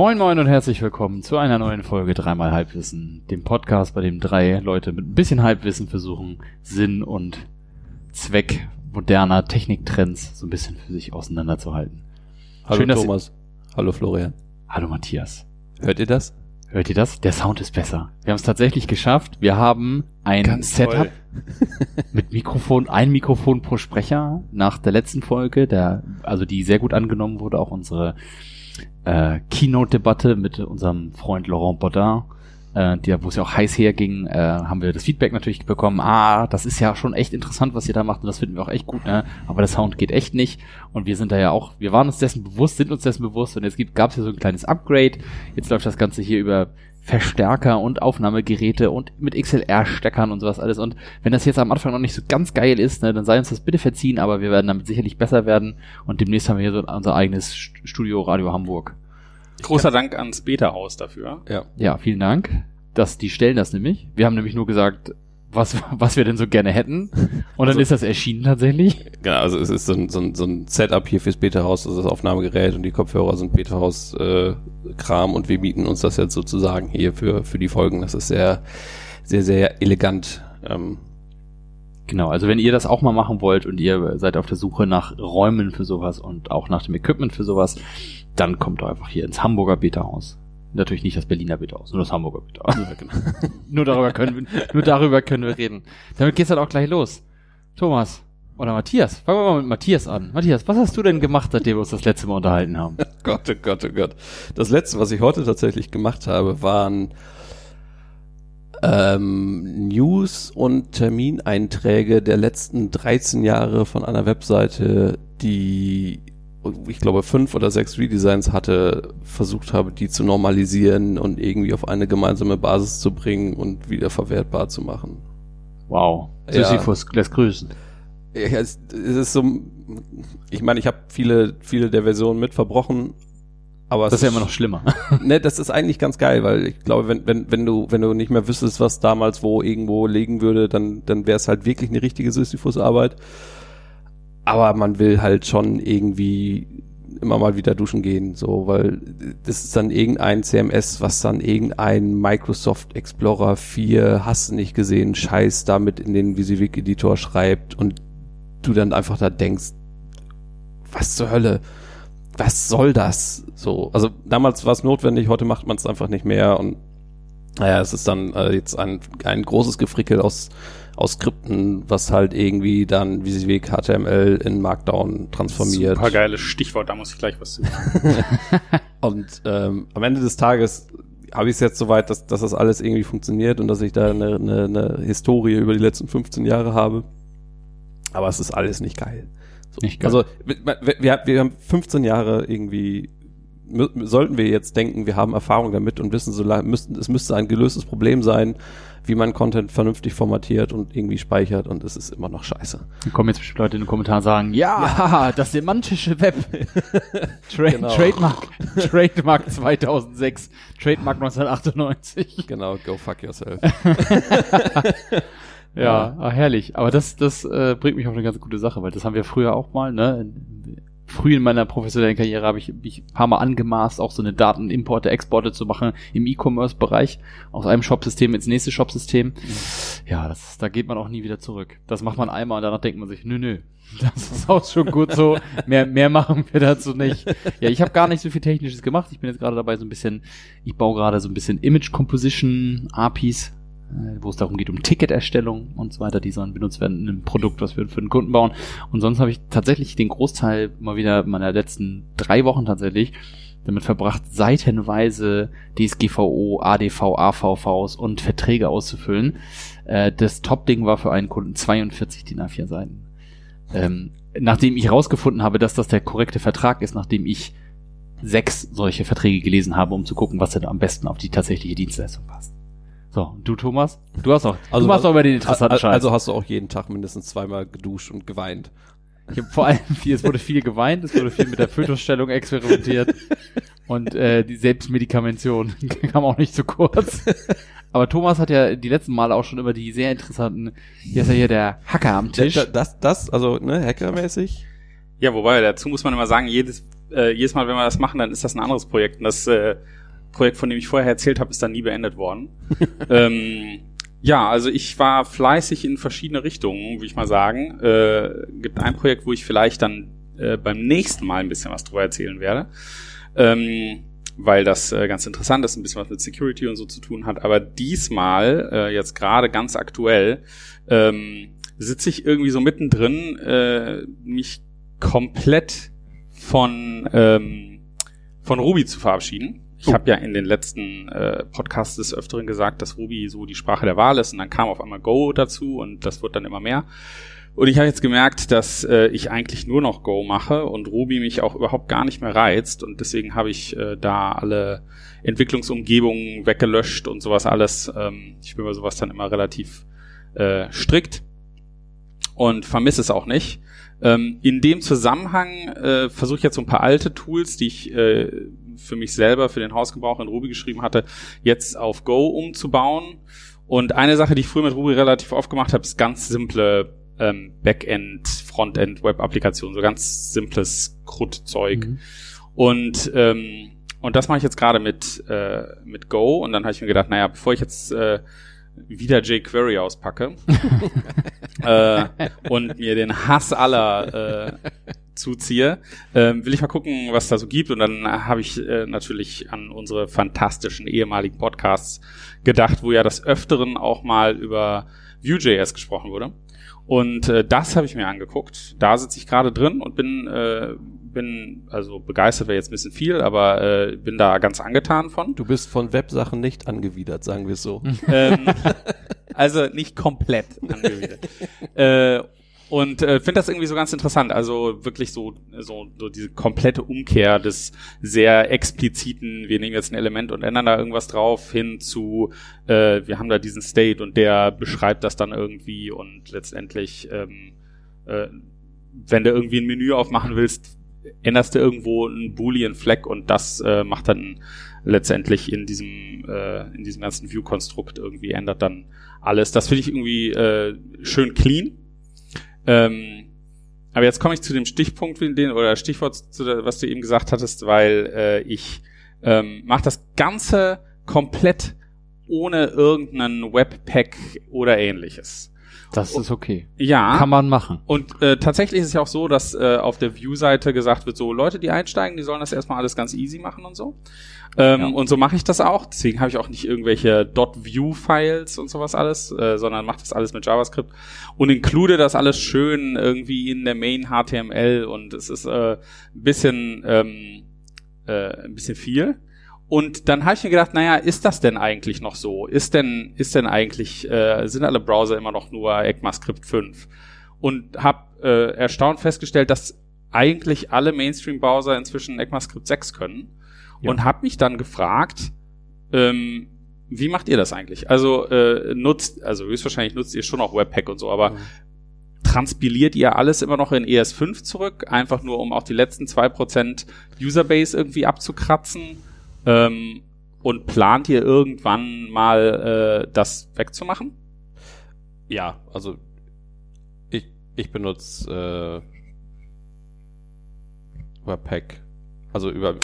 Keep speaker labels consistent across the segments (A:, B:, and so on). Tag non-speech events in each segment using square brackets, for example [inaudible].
A: Moin Moin und herzlich willkommen zu einer neuen Folge Dreimal Halbwissen, dem Podcast, bei dem drei Leute mit ein bisschen Halbwissen versuchen, Sinn und Zweck moderner Techniktrends so ein bisschen für sich auseinanderzuhalten.
B: Hallo
A: Schön,
B: Thomas. Hallo Florian.
A: Hallo Matthias.
B: Hört ihr das?
A: Hört ihr das? Der Sound ist besser. Wir haben es tatsächlich geschafft. Wir haben ein Setup [laughs] mit Mikrofon, ein Mikrofon pro Sprecher nach der letzten Folge, der, also die sehr gut angenommen wurde, auch unsere äh, Keynote-Debatte mit unserem Freund Laurent Baudin, äh, der, wo es ja auch heiß herging, äh, haben wir das Feedback natürlich bekommen, ah, das ist ja schon echt interessant, was ihr da macht und das finden wir auch echt gut, ne? aber der Sound geht echt nicht. Und wir sind da ja auch, wir waren uns dessen bewusst, sind uns dessen bewusst und jetzt gab es ja so ein kleines Upgrade, jetzt läuft das Ganze hier über Verstärker und Aufnahmegeräte und mit XLR-Steckern und sowas alles. Und wenn das jetzt am Anfang noch nicht so ganz geil ist, ne, dann sei uns das bitte verziehen, aber wir werden damit sicherlich besser werden. Und demnächst haben wir hier so unser eigenes Studio Radio Hamburg.
C: Großer Dank ans Beta-Haus dafür.
B: Ja.
A: Ja, vielen Dank. dass die stellen das nämlich. Wir haben nämlich nur gesagt, was, was wir denn so gerne hätten. Und dann
B: Also-
A: ist das erschienen tatsächlich.
B: Genau, also es ist so ein, so ein, so ein Setup hier fürs Beta-Haus, also das Aufnahmegerät und die Kopfhörer sind Beta-Haus-Kram und wir bieten uns das jetzt sozusagen hier für, für die Folgen. Das ist sehr, sehr, sehr elegant. Ähm,
A: Genau, also wenn ihr das auch mal machen wollt und ihr seid auf der Suche nach Räumen für sowas und auch nach dem Equipment für sowas, dann kommt doch einfach hier ins Hamburger Beta-Haus. Natürlich nicht das Berliner Beta-Haus, nur das Hamburger Beta-Haus. [laughs] nur darüber können wir, nur darüber können wir reden. Damit geht's dann auch gleich los. Thomas oder Matthias, fangen wir mal mit Matthias an. Matthias, was hast du denn gemacht, seitdem wir uns das letzte Mal unterhalten haben? [laughs]
B: Gott, oh Gott, oh Gott. Das letzte, was ich heute tatsächlich gemacht habe, waren ähm, News und Termineinträge der letzten 13 Jahre von einer Webseite, die ich glaube fünf oder sechs Redesigns hatte, versucht habe, die zu normalisieren und irgendwie auf eine gemeinsame Basis zu bringen und wieder verwertbar zu machen.
A: Wow.
B: Ja.
A: Sisyphus lässt grüßen.
B: Ja, es, es ist so, ich meine, ich habe viele, viele der Versionen mit verbrochen, aber
A: Das ist ja immer noch schlimmer. [laughs]
B: ne, das ist eigentlich ganz geil, weil ich glaube, wenn, wenn, wenn du, wenn du nicht mehr wüsstest, was damals wo irgendwo liegen würde, dann, dann wäre es halt wirklich eine richtige Sisyphus-Arbeit. Aber man will halt schon irgendwie immer mal wieder duschen gehen, so, weil das ist dann irgendein CMS, was dann irgendein Microsoft Explorer 4, hast nicht gesehen, Scheiß damit in den Visivik Editor schreibt und du dann einfach da denkst, was zur Hölle? was soll das? So, also damals war es notwendig, heute macht man es einfach nicht mehr und naja, es ist dann äh, jetzt ein, ein großes Gefrickel aus, aus Skripten, was halt irgendwie dann WYSIWYG HTML in Markdown transformiert.
C: Super geiles Stichwort, da muss ich gleich was zu sagen. [laughs]
B: Und ähm, am Ende des Tages habe ich es jetzt soweit, dass, dass das alles irgendwie funktioniert und dass ich da eine, eine, eine Historie über die letzten 15 Jahre habe. Aber es ist alles nicht geil. So,
A: Nicht geil.
B: Also wir, wir, wir haben 15 Jahre irgendwie sollten wir jetzt denken, wir haben Erfahrung damit und wissen, so lang, müssten, es müsste ein gelöstes Problem sein, wie man Content vernünftig formatiert und irgendwie speichert und es ist immer noch scheiße.
A: Dann kommen jetzt bestimmt Leute in den Kommentaren sagen, ja, [laughs] das semantische Web. [laughs] Tra
B: Genau.
A: Trademark, [laughs] Trademark 2006, Trademark 1998.
B: Genau, go fuck yourself.
A: Ja,
B: Ja.
A: ah, herrlich. Aber das, das äh, bringt mich auf eine ganz gute Sache, weil das haben wir früher auch mal, ne? Früh in meiner professionellen Karriere habe ich mich ein paar Mal angemaßt, auch so eine Datenimporte, Exporte zu machen im E-Commerce-Bereich, aus einem Shopsystem ins nächste Shopsystem. Ja, das, da geht man auch nie wieder zurück. Das macht man einmal und danach denkt man sich, nö, nö, [laughs] das ist auch schon gut so. Mehr, mehr machen wir dazu nicht. Ja, ich habe gar nicht so viel Technisches gemacht. Ich bin jetzt gerade dabei, so ein bisschen, ich baue gerade so ein bisschen Image Composition APIs, wo es darum geht, um Ticketerstellung und so weiter, die sollen benutzt werden in einem Produkt, was wir für den Kunden bauen. Und sonst habe ich tatsächlich den Großteil mal wieder meiner letzten drei Wochen tatsächlich damit verbracht, seitenweise DSGVO, ADV, AVVs und Verträge auszufüllen. Äh, das Top-Ding war für einen Kunden 42 DIN A4 Seiten. Ähm, nachdem ich rausgefunden habe, dass das der korrekte Vertrag ist, nachdem ich sechs solche Verträge gelesen habe, um zu gucken, was denn am besten auf die tatsächliche Dienstleistung passt. So, und du Thomas? Du hast auch,
B: Also
A: du machst auch über den interessanten
B: also,
A: Scheiß.
B: also hast du auch jeden Tag mindestens zweimal geduscht und geweint.
A: Ich habe vor allem viel, es wurde viel geweint, es wurde viel mit der [laughs] Fötusstellung experimentiert und äh, die Selbstmedikamentation [laughs] kam auch nicht zu kurz. Aber Thomas hat ja die letzten Male auch schon über die sehr interessanten, hier ist ja hier der Hacker am Tisch.
B: Das, das, das also ne, hackermäßig.
C: Ja, wobei dazu muss man immer sagen, jedes äh, jedes Mal, wenn wir das machen, dann ist das ein anderes Projekt. Und das äh, Projekt, von dem ich vorher erzählt habe, ist dann nie beendet worden. [laughs] ähm, ja, also ich war fleißig in verschiedene Richtungen, würde ich mal sagen. Äh, gibt ein Projekt, wo ich vielleicht dann äh, beim nächsten Mal ein bisschen was drüber erzählen werde. Ähm, weil das äh, ganz interessant ist, ein bisschen was mit Security und so zu tun hat. Aber diesmal, äh, jetzt gerade ganz aktuell, ähm, sitze ich irgendwie so mittendrin, äh, mich komplett von, ähm, von Ruby zu verabschieden. Ich
A: Oh.
C: habe ja in den letzten äh, Podcasts des Öfteren gesagt, dass Ruby so die Sprache der Wahl ist und dann kam auf einmal Go dazu und das wird dann immer mehr. Und ich habe jetzt gemerkt, dass äh, ich eigentlich nur noch Go mache und Ruby mich auch überhaupt gar nicht mehr reizt und deswegen habe ich äh, da alle Entwicklungsumgebungen weggelöscht und sowas alles. Ähm, ich bin bei sowas dann immer relativ äh, strikt und vermisse es auch nicht. Ähm, in dem Zusammenhang äh, versuche ich jetzt so ein paar alte Tools, die ich äh, für mich selber, für den Hausgebrauch in Ruby geschrieben hatte, jetzt auf Go umzubauen. Und eine Sache, die ich früher mit Ruby relativ oft gemacht habe, ist ganz simple ähm, Backend, Frontend, Web-Applikationen, so ganz simples Krut-Zeug.
A: Mhm.
C: Und ähm, und das mache ich jetzt gerade mit äh, mit Go. Und dann habe ich mir gedacht, naja, bevor ich jetzt äh, wieder jQuery auspacke [laughs] äh, und mir den Hass aller äh, zuziehe, ähm, will ich mal gucken, was da so gibt. Und dann habe ich äh, natürlich an unsere fantastischen ehemaligen Podcasts gedacht, wo ja des Öfteren auch mal über Vue.js gesprochen wurde. Und äh, das habe ich mir angeguckt. Da sitze ich gerade drin und bin, äh, bin, also begeistert wäre jetzt ein bisschen viel, aber äh, bin da ganz angetan von.
B: Du bist von Websachen nicht angewidert, sagen wir es so.
C: ähm, [laughs] also nicht komplett angewidert. äh, und äh, finde das irgendwie so ganz interessant. Also wirklich so, so, so diese komplette Umkehr des sehr expliziten, wir nehmen jetzt ein Element und ändern da irgendwas drauf, hin zu, äh, wir haben da diesen State und der beschreibt das dann irgendwie und letztendlich, ähm, äh, wenn du irgendwie ein Menü aufmachen willst, änderst du irgendwo einen Boolean Flag und das äh, macht dann letztendlich in diesem äh, in diesem ganzen View-Konstrukt irgendwie ändert dann alles. Das finde ich irgendwie äh, schön clean. Ähm, aber jetzt komme ich zu dem Stichpunkt, oder Stichwort, was du eben gesagt hattest, weil äh, ich ähm, mache das Ganze komplett ohne irgendeinen Webpack oder ähnliches.
A: Das ist okay.
C: Ja.
A: Kann man machen.
C: Und äh, tatsächlich ist es ja auch so, dass äh, auf der View-Seite gesagt wird, so Leute, die einsteigen, die sollen das erstmal alles ganz easy machen und so. Ähm,
A: Ja.
C: Und so mache ich das auch. Deswegen habe ich auch nicht irgendwelche .view-Files und sowas alles, äh, sondern mache das alles mit JavaScript und include das alles schön irgendwie in der Main HTML und es ist äh, ein bisschen ähm, äh, ein bisschen viel. Und dann habe ich mir gedacht, naja, ist das denn eigentlich noch so? Ist denn, ist denn eigentlich, äh, sind alle Browser immer noch nur ECMAScript 5? Und habe äh, erstaunt festgestellt, dass eigentlich alle Mainstream-Browser inzwischen ECMAScript 6 können.
A: Ja.
C: Und habe mich dann gefragt, ähm, wie macht ihr das eigentlich? Also äh, nutzt, also höchstwahrscheinlich nutzt ihr schon auch Webpack und so, aber transpiliert ihr alles immer noch in ES5 zurück, einfach nur um auch die letzten zwei Prozent Userbase irgendwie abzukratzen? Ähm, und plant ihr irgendwann mal äh, das wegzumachen?
B: Ja, also ich, ich benutze äh, Webpack. Also über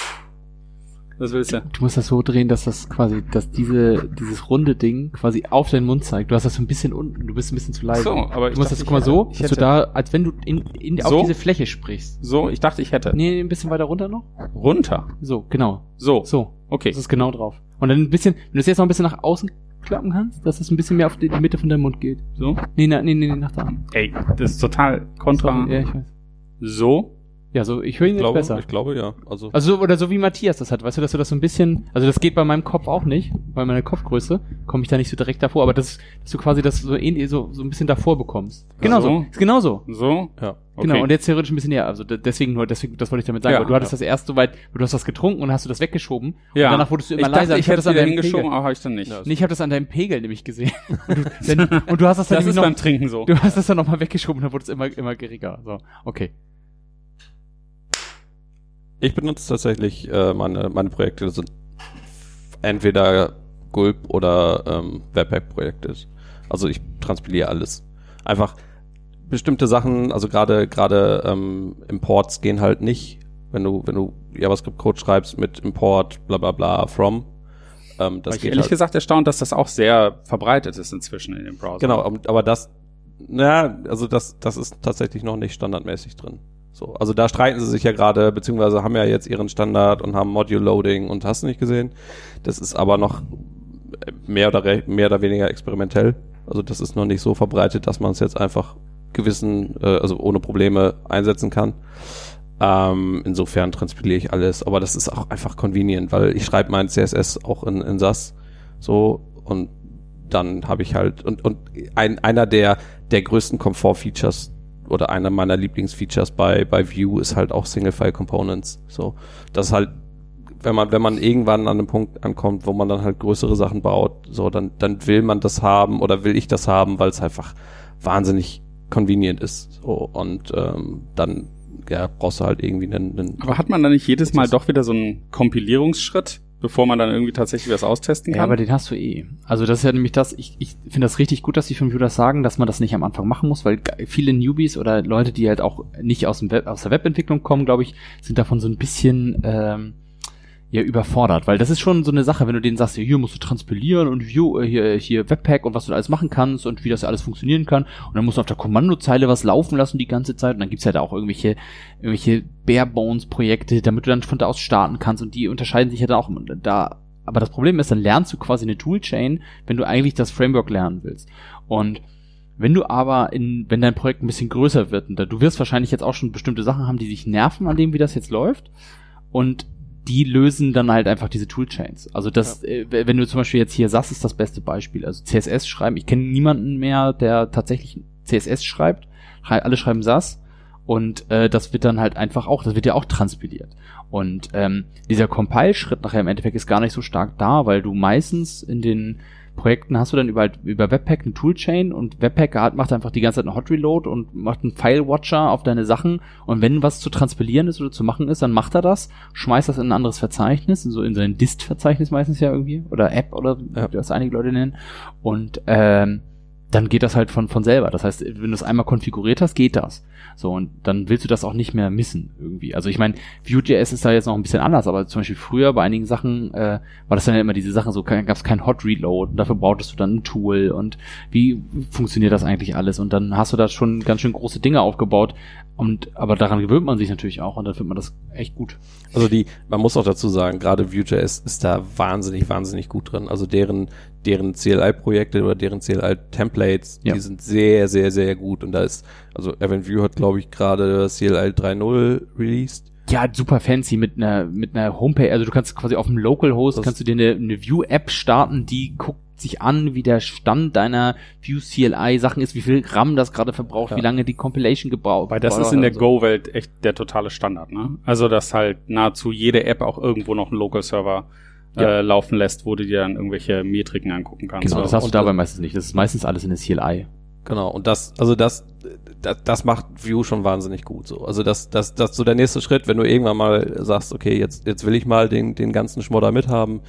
C: Was willst du?
A: Du musst das so drehen, dass das quasi, dass diese, dieses runde Ding quasi auf deinen Mund zeigt. Du hast das so ein bisschen unten, du bist ein bisschen zu leise.
C: So, aber ich
A: du musst das, guck mal so, dass du da, als wenn du in, in, auf
C: So?
A: diese Fläche sprichst.
C: So, ich dachte, ich hätte.
A: Nee, ein bisschen weiter runter noch.
C: Runter.
A: So, genau.
C: So.
A: So.
C: Okay.
A: Das ist genau drauf. Und dann ein bisschen, wenn du es jetzt noch ein bisschen nach außen klappen kannst, dass es ein bisschen mehr auf die, die Mitte von deinem Mund geht.
C: So.
A: Nee, na, nee, nee, nee, nach da.
C: Ey, das ist total kontra.
A: Ja, ich weiß.
C: So.
A: Ja, so, ich höre ihn
B: ich
A: jetzt
B: glaube,
A: besser.
B: ich glaube ja. Also,
A: Also so, oder so wie Matthias das hat, weißt du, dass du das so ein bisschen, also das geht bei meinem Kopf auch nicht, bei meiner Kopfgröße komme ich da nicht so direkt davor, aber das, dass du quasi das so ähnlich, so, so ein bisschen davor bekommst. Genau so,
C: So?
A: ist genau so.
C: So.
B: ja.
C: Okay.
A: Genau, und jetzt theoretisch ein bisschen näher, also de- deswegen nur, deswegen, das wollte ich damit sagen,
C: Ja,
A: weil du hattest
B: ja.
A: das erst so weit, du hast was getrunken und hast du das weggeschoben
C: ja.
A: und danach wurdest du immer
C: ich
A: leiser.
C: Dachte, ich
A: hab
C: hätte
A: das
C: das
A: an deinem
C: hingeschoben,
A: Pegel.
C: aber habe ich dann nicht.
A: Nee, ich habe das an deinem Pegel nämlich gesehen. [laughs] Und du, wenn, und du hast das dann
C: das ist
A: noch,
C: beim Trinken so.
A: du hast das dann nochmal weggeschoben, dann wurde es immer, immer geringer. So, okay.
B: Ich benutze tatsächlich äh, meine, meine Projekte, das sind entweder Gulp oder ähm, Webpack-Projekte. Also ich transpiliere alles. Einfach bestimmte Sachen, also gerade gerade ähm, Imports gehen halt nicht Wenn du, wenn du JavaScript-Code schreibst mit Import, bla bla bla, from.
C: Ähm, das ich ehrlich halt. gesagt erstaunt, dass das auch sehr verbreitet ist inzwischen in dem Browser.
B: Genau, aber das, naja, also das, das ist tatsächlich noch nicht standardmäßig drin. So, also da streiten sie sich ja gerade, beziehungsweise haben ja jetzt ihren Standard und haben Module Loading und hast du nicht gesehen. Das ist aber noch mehr oder, mehr oder weniger experimentell. Also das ist noch nicht so verbreitet, dass man es jetzt einfach gewissen, äh, also ohne Probleme einsetzen kann. Ähm, insofern transpiliere ich alles, aber das ist auch einfach convenient, weil ich schreibe mein CSS auch in, in SAS so und dann habe ich halt und und ein, einer der der größten Komfort-Features oder einer meiner Lieblingsfeatures bei bei Vue ist halt auch Single-File Components. So, das ist halt wenn man wenn man irgendwann an einem Punkt ankommt, wo man dann halt größere Sachen baut, so dann dann will man das haben oder will ich das haben, weil es einfach wahnsinnig convenient ist. So, und ähm, dann ja, brauchst du halt irgendwie einen, einen
C: Aber hat man da nicht jedes Mal doch wieder so einen Kompilierungsschritt? Bevor man dann irgendwie tatsächlich was austesten kann. Ja,
A: aber den hast du eh. Also das ist ja nämlich das, ich, ich finde das richtig gut, dass die von Vue das sagen, dass man das nicht am Anfang machen muss, weil viele Newbies oder Leute, die halt auch nicht aus, dem Web, aus der Webentwicklung kommen, glaube ich, sind davon so ein bisschen ähm, ja überfordert, weil das ist schon so eine Sache, wenn du denen sagst, hier musst du transpilieren und äh, hier, hier Webpack und was du alles machen kannst und wie das alles funktionieren kann. Und dann musst du auf der Kommandozeile was laufen lassen die ganze Zeit. Und dann gibt's ja da auch irgendwelche, irgendwelche Barebones-Projekte, damit du dann von da aus starten kannst. Und die unterscheiden sich ja dann auch da, aber das Problem ist, dann lernst du quasi eine Toolchain, wenn du eigentlich das Framework lernen willst. Und wenn du aber in, wenn dein Projekt ein bisschen größer wird, und du wirst wahrscheinlich jetzt auch schon bestimmte Sachen haben, die dich nerven an dem, wie das jetzt läuft. Und die lösen dann halt einfach diese Toolchains. Also das, ja. äh, wenn du zum Beispiel jetzt hier SAS ist das beste Beispiel. Also CSS schreiben. Ich kenne niemanden mehr, der tatsächlich CSS schreibt. Alle schreiben SAS. Und äh, das wird dann halt einfach auch, das wird ja auch transpiliert. Und ähm, dieser Compile-Schritt nachher im Endeffekt ist gar nicht so stark da, weil du meistens in den Projekten hast du dann über, über Webpack eine Toolchain und Webpack macht einfach die ganze Zeit einen Hot Reload und macht einen File Watcher auf deine Sachen und wenn was zu transpilieren ist oder zu machen ist, dann macht er das, schmeißt das in ein anderes Verzeichnis, so in sein Dist-Verzeichnis meistens ja irgendwie oder App oder ja. wie das einige Leute nennen und ähm, dann geht das halt von, von selber. Das heißt, wenn du es einmal konfiguriert hast, geht das. So, und dann willst du das auch nicht mehr missen irgendwie. Also ich meine, Vue.js ist da jetzt noch ein bisschen anders, aber zum Beispiel früher bei einigen Sachen äh, war das dann ja immer diese Sachen, so gab es kein Hot Reload und dafür brauchtest du dann ein Tool und wie funktioniert das eigentlich alles? Und dann hast du da schon ganz schön große Dinge aufgebaut. Und aber daran gewöhnt man sich natürlich auch und dann findet man das echt gut.
B: Also die, man muss auch dazu sagen, gerade Vue.js ist da wahnsinnig, wahnsinnig gut drin. Also deren, deren CLI-Projekte oder deren CLI-Templates, ja. die sind sehr, sehr, sehr gut. Und da ist, also Evan View hat, glaube ich, gerade CLI 3.0 released.
A: Ja, super fancy mit einer mit einer Homepage. Also du kannst quasi auf dem Localhost kannst du dir eine, eine View-App starten, die guckt sich an, wie der Stand deiner View CLI Sachen ist, wie viel RAM das gerade verbraucht, ja. wie lange die Compilation gebraucht.
C: Weil das ist in der so. Go-Welt echt der totale Standard, ne? Also dass halt nahezu jede App auch irgendwo noch einen Local Server ja. äh, laufen lässt, wo du dir dann irgendwelche Metriken angucken kannst.
A: Genau, das hast du dabei meistens nicht. Das ist meistens alles in der CLI.
B: Genau, und das, also das, das, das macht View schon wahnsinnig gut so. Also das, das, das so der nächste Schritt, wenn du irgendwann mal sagst, okay, jetzt, jetzt will ich mal den, den ganzen Schmodder mithaben,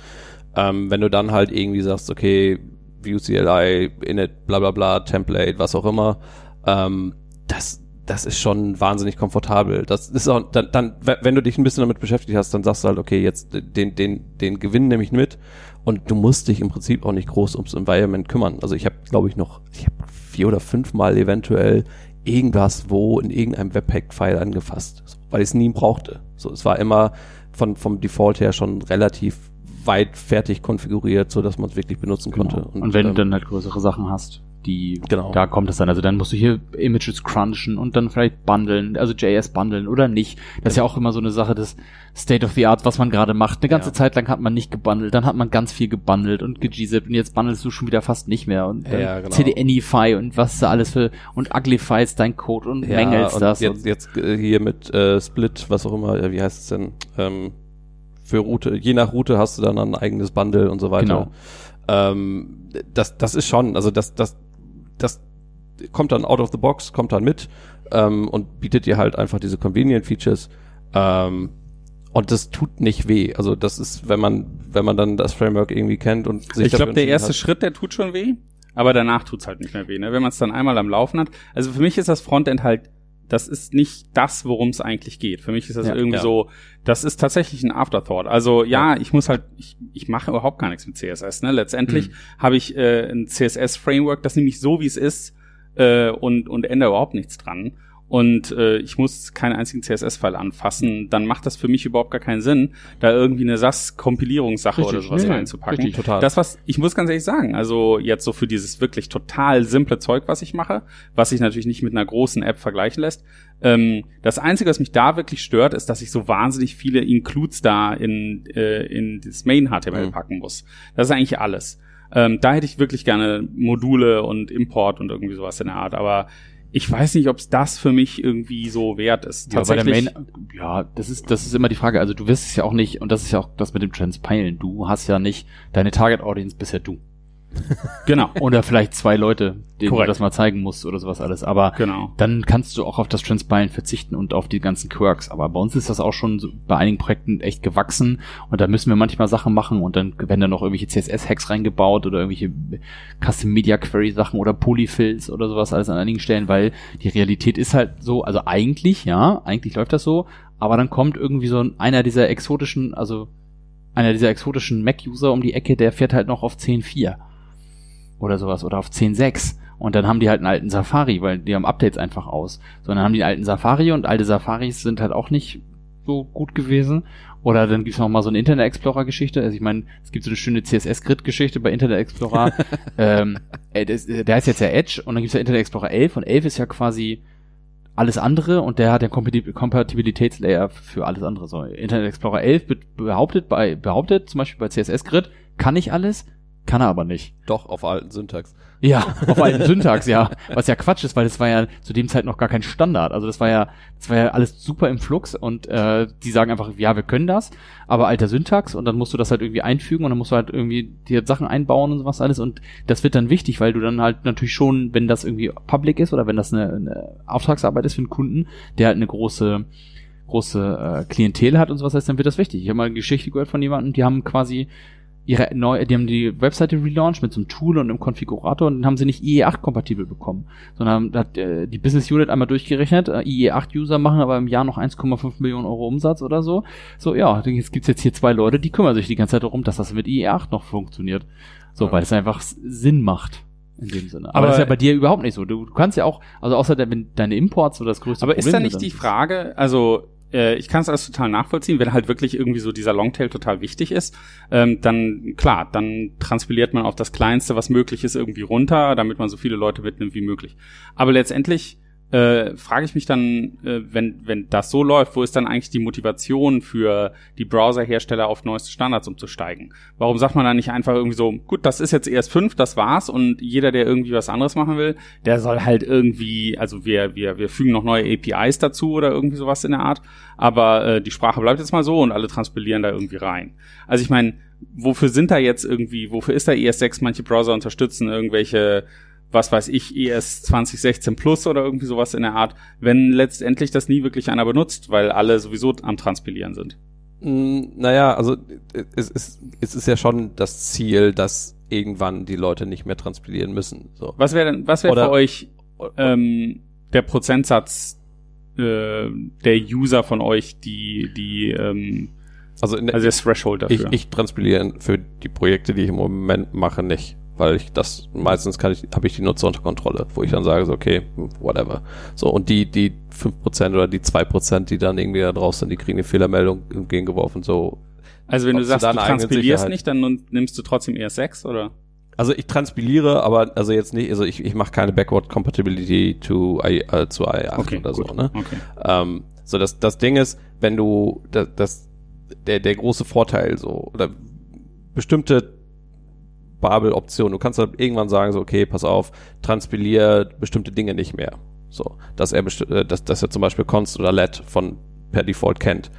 B: ähm, wenn du dann halt irgendwie sagst, okay, View CLI, init, bla bla bla, Template, was auch immer, ähm, das, das ist schon wahnsinnig komfortabel. Das ist auch, dann, dann, wenn du dich ein bisschen damit beschäftigt hast, dann sagst du halt, okay, jetzt den, den, den Gewinn nehme ich mit und du musst dich im Prinzip auch nicht groß ums Environment kümmern. Also ich habe, glaube ich, noch, ich habe vier oder fünf Mal eventuell irgendwas wo in irgendeinem Webpack-File angefasst, weil ich es nie brauchte. So, es war immer von, vom Default her schon relativ weit fertig konfiguriert, so dass man es wirklich benutzen genau. konnte.
A: Und, und wenn ähm, du dann halt größere Sachen hast, die, genau. da kommt es dann. Also dann musst du hier Images crunchen und dann vielleicht bundeln, also JS bundeln oder nicht. Das ist ja auch immer so eine Sache des State of the Art, was man gerade macht. Eine ganze ja. Zeit lang hat man nicht gebundelt, dann hat man ganz viel gebundelt und gegzipped und jetzt bundelst du schon wieder fast nicht mehr und ja, genau. CDNify und was da alles für und uglifies dein Code und ja, mängelst und das.
B: Jetzt, jetzt äh, hier mit äh, Split, was auch immer, wie heißt es denn? Ähm, für Route, je nach Route hast du dann ein eigenes Bundle und so weiter. Genau. Ähm, das, das ist schon, also das, das, das kommt dann out of the box, kommt dann mit ähm, und bietet dir halt einfach diese Convenient Features. Ähm, und das tut nicht weh. Also das ist, wenn man, wenn man dann das Framework irgendwie kennt und
C: sich Ich glaube, der erste hat. Schritt, der tut schon weh, aber danach tut's halt nicht mehr weh, ne? Wenn man es dann einmal am Laufen hat. Also für mich ist das Frontend halt das ist nicht das, worum es eigentlich geht. Für mich ist das
A: Ja,
C: irgendwie
B: ja.
C: so, das ist tatsächlich ein Afterthought. Also ja, ich muss halt, ich, ich mache überhaupt gar nichts mit CSS. Ne? Letztendlich habe ich äh, ein CSS-Framework, das nehme ich so, wie es ist äh, und, und ändere überhaupt nichts dran. Und äh, ich muss keinen einzigen CSS-File anfassen, dann macht das für mich überhaupt gar keinen Sinn, da irgendwie eine SAS-Kompilierungssache oder sowas
A: nee,
C: reinzupacken.
A: richtig,
B: total.
C: Das, was, ich muss ganz ehrlich sagen, also jetzt so für dieses wirklich total simple Zeug, was ich mache, was sich natürlich nicht mit einer großen App vergleichen lässt, ähm, das Einzige, was mich da wirklich stört, ist, dass ich so wahnsinnig viele Includes da in, äh, in das Main-HTML
B: Mhm.
C: packen muss. Das ist eigentlich alles. Ähm, da hätte ich wirklich gerne Module und Import und irgendwie sowas in der Art, aber ich weiß nicht, ob es das für mich irgendwie so wert ist.
A: Ja,
C: Tatsächlich,
A: Main, ja, das ist, das ist immer die Frage. Also du wirst es ja auch nicht, und das ist ja auch das mit dem Transpilen. Du hast ja nicht, deine Target Audience bisher du.
C: Genau,
A: Oder vielleicht zwei Leute, denen
C: Korrekt.
A: du das mal zeigen musst oder sowas alles. Aber
C: genau.
A: dann kannst du auch auf das Transpilen verzichten und auf die ganzen Quirks. Aber bei uns ist das auch schon so bei einigen Projekten echt gewachsen und da müssen wir manchmal Sachen machen und dann werden da noch irgendwelche CSS-Hacks reingebaut oder irgendwelche Custom Media Query Sachen oder Polyfills oder sowas alles an einigen Stellen, weil die Realität ist halt so, also eigentlich, ja, eigentlich läuft das so, aber dann kommt irgendwie so ein- einer dieser exotischen, also einer dieser exotischen Mac-User um die Ecke, der fährt halt noch auf 10.4 oder sowas oder auf 10.6 und dann haben die halt einen alten Safari, weil die haben Updates einfach aus. Sondern haben die einen alten Safari und alte Safaris sind halt auch nicht so gut gewesen. Oder dann gibt's noch mal so eine Internet Explorer Geschichte. Also ich meine, es gibt so eine schöne CSS Grid Geschichte bei Internet Explorer. [laughs] ähm, äh, das, äh, der heißt jetzt ja Edge und dann gibt's ja Internet Explorer 11 und 11 ist ja quasi alles andere und der hat den Kompatib- Kompatibilitätslayer für alles andere. So, Internet Explorer 11 be- behauptet bei behauptet zum Beispiel bei CSS Grid kann ich alles, kann er aber nicht.
B: Doch, auf alten Syntax.
A: Ja, auf alten Syntax, ja. Was ja Quatsch ist, weil das war ja zu dem Zeit noch gar kein Standard. Also das war ja, das war ja alles super im Flux und äh, die sagen einfach, ja, wir können das, aber alter Syntax und dann musst du das halt irgendwie einfügen und dann musst du halt irgendwie dir Sachen einbauen und sowas alles und das wird dann wichtig, weil du dann halt natürlich schon, wenn das irgendwie public ist oder wenn das eine, eine Auftragsarbeit ist für einen Kunden, der halt eine große große äh, Klientel hat und sowas heißt, dann wird das wichtig. Ich habe mal eine Geschichte gehört von jemandem, die haben quasi ihre neue, die haben die Webseite relaunched mit so einem Tool und einem Konfigurator und dann haben sie nicht IE8 kompatibel bekommen, sondern hat äh, die Business Unit einmal durchgerechnet, äh, IE8 User machen aber im Jahr noch 1,5 Millionen Euro Umsatz oder so. So, ja, jetzt gibt's jetzt hier zwei Leute, die kümmern sich die ganze Zeit darum, dass das mit IE8 noch funktioniert. So,
B: Ja.
A: weil es einfach Sinn macht. In dem Sinne. Aber,
C: Aber-
A: das ist ja bei dir überhaupt nicht so. Du, kannst ja auch, also außer wenn deine Imports so das größte
C: Aber
A: Problem
C: ist da nicht die Frage, also äh, ich kann es alles total nachvollziehen, wenn halt wirklich irgendwie so dieser Longtail total wichtig ist, ähm, dann klar, dann transpiliert man auf das Kleinste, was möglich ist, irgendwie runter, damit man so viele Leute mitnimmt wie möglich. Aber letztendlich äh, frage ich mich dann, äh, wenn, wenn das so läuft, wo ist dann eigentlich die Motivation für die Browserhersteller auf neueste Standards umzusteigen? Warum sagt man dann nicht einfach irgendwie so, gut, das ist jetzt ES5, das war's und jeder, der irgendwie was anderes machen will, der soll halt irgendwie, also wir, wir, wir fügen noch neue APIs dazu oder irgendwie sowas in der Art, aber äh, die Sprache bleibt jetzt mal so und alle transpilieren da irgendwie rein. Also ich meine, wofür sind da jetzt irgendwie, wofür ist da ES6? Manche Browser unterstützen irgendwelche was weiß ich, ES 2016 Plus oder irgendwie sowas in der Art, wenn letztendlich das nie wirklich einer benutzt, weil alle sowieso am Transpilieren sind.
B: Mm, Naja, also es ist, es ist ja schon das Ziel, dass irgendwann die Leute nicht mehr transpilieren müssen. So.
C: Was wäre denn, was wäre für euch ähm, der Prozentsatz äh, der User von euch, die, die, ähm,
B: Also, in der,
C: also der Threshold
B: ich,
C: dafür?
B: ich transpiliere für die Projekte, die ich im Moment mache, nicht. Weil ich das, meistens kann ich, habe ich die Nutzer unter Kontrolle, wo ich dann sage, so, okay, whatever. So, und die, die 5% oder die 2%, die dann irgendwie da drauf sind, die kriegen eine Fehlermeldung entgegengeworfen, so.
C: also wenn du sagst, du transpilierst nicht, dann nimmst du trotzdem ES6 oder?
B: Also ich transpiliere, aber also jetzt nicht, also ich, ich mache keine Backward Compatibility to, I, äh, zu i8 oder
C: gut.
B: so, ne?
C: Okay.
B: Ähm, so das, das Ding ist, wenn du das, das der, der große Vorteil so oder bestimmte Babel-Optionen, du kannst halt irgendwann sagen so, okay, pass auf, transpilier bestimmte Dinge nicht mehr. So, dass er äh, dass, dass er zum Beispiel const oder let von per Default kennt.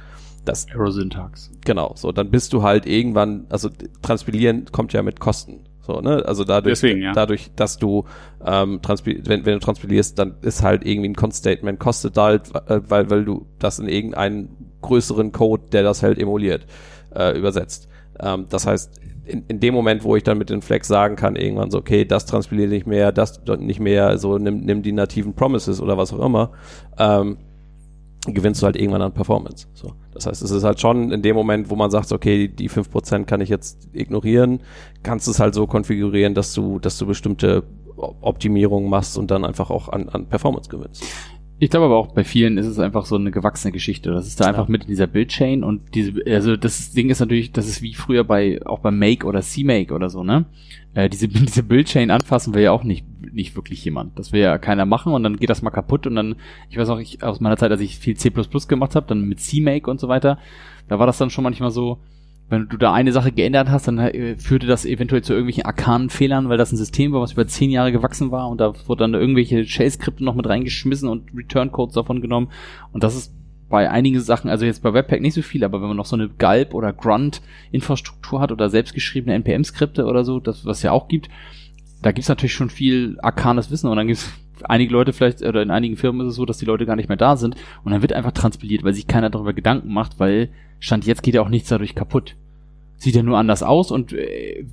B: Das
A: Arrow Syntax.
B: Genau, so, dann bist du halt irgendwann, also transpilieren kommt ja mit Kosten. So, ne? Also dadurch,
C: Deswegen, ja.
B: dadurch, dass du ähm, transpil wenn, wenn du transpilierst, dann ist halt irgendwie ein Const-Statement, kostet halt, äh, weil, weil du das in irgendeinen größeren Code, der das halt emuliert. äh, übersetzt. Ähm, das heißt, in, in dem Moment, wo ich dann mit den Flex sagen kann, irgendwann so, okay, das transpiliert nicht mehr, das nicht mehr, so nimm, nimm die nativen Promises oder was auch immer, ähm, gewinnst du halt irgendwann an Performance. So. Das heißt, es ist halt schon in dem Moment, wo man sagt, okay, die 5% kann ich jetzt ignorieren, kannst du es halt so konfigurieren, dass du, dass du bestimmte Optimierungen machst und dann einfach auch an, an Performance gewinnst.
A: Ich glaube aber auch bei vielen ist es einfach so eine gewachsene Geschichte. Das ist da einfach mit in dieser Bildchain und diese, also das Ding ist natürlich, das ist wie früher bei, auch beim Make oder C-Make oder so, ne? Äh, diese, [laughs] diese Bildchain anfassen will ja auch nicht, nicht wirklich jemand. Das will ja keiner machen und dann geht das mal kaputt und dann, ich weiß auch, ich, aus meiner Zeit, als ich viel C++ gemacht habe, dann mit C-Make und so weiter, da war das dann schon manchmal so, wenn du da eine Sache geändert hast, dann äh, führte das eventuell zu irgendwelchen arkanen Fehlern, weil das ein System war, was über zehn Jahre gewachsen war und da wurde dann irgendwelche Shell-Skripte noch mit reingeschmissen und Return-Codes davon genommen. Und das ist bei einigen Sachen, also jetzt bei Webpack nicht so viel, aber wenn man noch so eine Galb oder Grunt-Infrastruktur hat oder selbstgeschriebene NPM-Skripte oder so, das was ja auch gibt, da gibt's natürlich schon viel arkanes Wissen und dann gibt's einige Leute vielleicht, oder in einigen Firmen ist es so, dass die Leute gar nicht mehr da sind und dann wird einfach transpiliert, weil sich keiner darüber Gedanken macht, weil Stand jetzt geht ja auch nichts dadurch kaputt. Sieht ja nur anders aus und äh,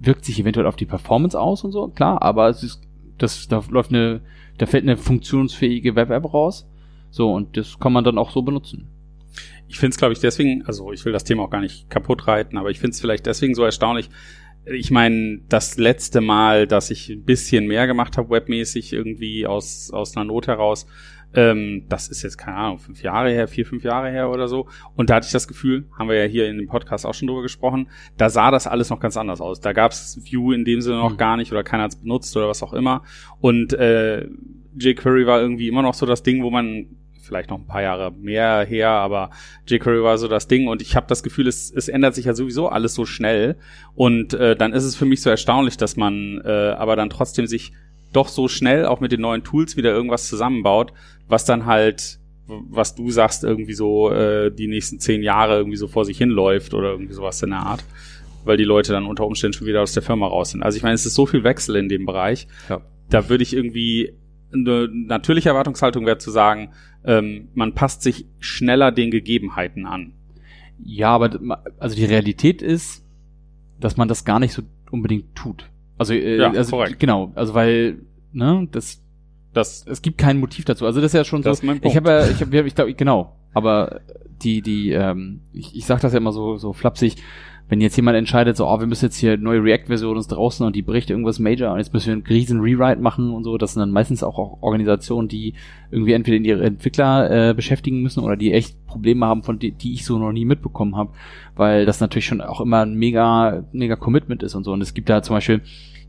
A: wirkt sich eventuell auf die Performance aus und so, klar, aber es ist, das, da läuft eine, da fällt eine funktionsfähige Web-App raus. So, und das kann man dann auch so benutzen.
C: Ich finde es, glaube ich, deswegen, also ich will das Thema auch gar nicht kaputt reiten, aber ich finde es vielleicht deswegen so erstaunlich, ich meine, das letzte Mal, dass ich ein bisschen mehr gemacht habe, webmäßig irgendwie aus, aus einer Not heraus, ähm, das ist jetzt, keine Ahnung, fünf Jahre her, vier, fünf Jahre her oder so. Und da hatte ich das Gefühl, haben wir ja hier in dem Podcast auch schon drüber gesprochen, da sah das alles noch ganz anders aus. Da gab es View in dem Sinne noch mhm. gar nicht oder keiner hat es benutzt oder was auch immer. Und äh, jQuery war irgendwie immer noch so das Ding, wo man vielleicht noch ein paar Jahre mehr her, aber jQuery war so das Ding und ich habe das Gefühl, es, es ändert sich ja sowieso alles so schnell und äh, dann ist es für mich so erstaunlich, dass man äh, aber dann trotzdem sich doch so schnell auch mit den neuen Tools wieder irgendwas zusammenbaut, was dann halt, was du sagst, irgendwie so äh, die nächsten zehn Jahre irgendwie so vor sich hinläuft oder irgendwie sowas in der Art, weil die Leute dann unter Umständen schon wieder aus der Firma raus sind. Also ich meine, es ist so viel Wechsel in dem Bereich. Ja. Da würde ich irgendwie eine natürliche Erwartungshaltung wäre zu sagen, ähm, man passt sich schneller den Gegebenheiten an.
A: Ja, aber also die Realität ist, dass man das gar nicht so unbedingt tut. Also, äh, ja, also korrekt. genau, also weil, ne, das, das, es gibt kein Motiv dazu. Also das ist ja schon das so. Ich habe ja, ich habe, ich glaube, genau. Aber die, die, ähm, ich, ich sag das ja immer so, so flapsig wenn jetzt jemand entscheidet, so, oh, wir müssen jetzt hier neue React-Version ist draußen und die bricht irgendwas Major und jetzt müssen wir einen riesen Rewrite machen und so, das sind dann meistens auch, Organisationen, die irgendwie entweder ihre Entwickler äh, beschäftigen müssen oder die echt Probleme haben, von die, die ich so noch nie mitbekommen habe, weil das natürlich schon auch immer ein mega, mega Commitment ist und so. Und es gibt da zum Beispiel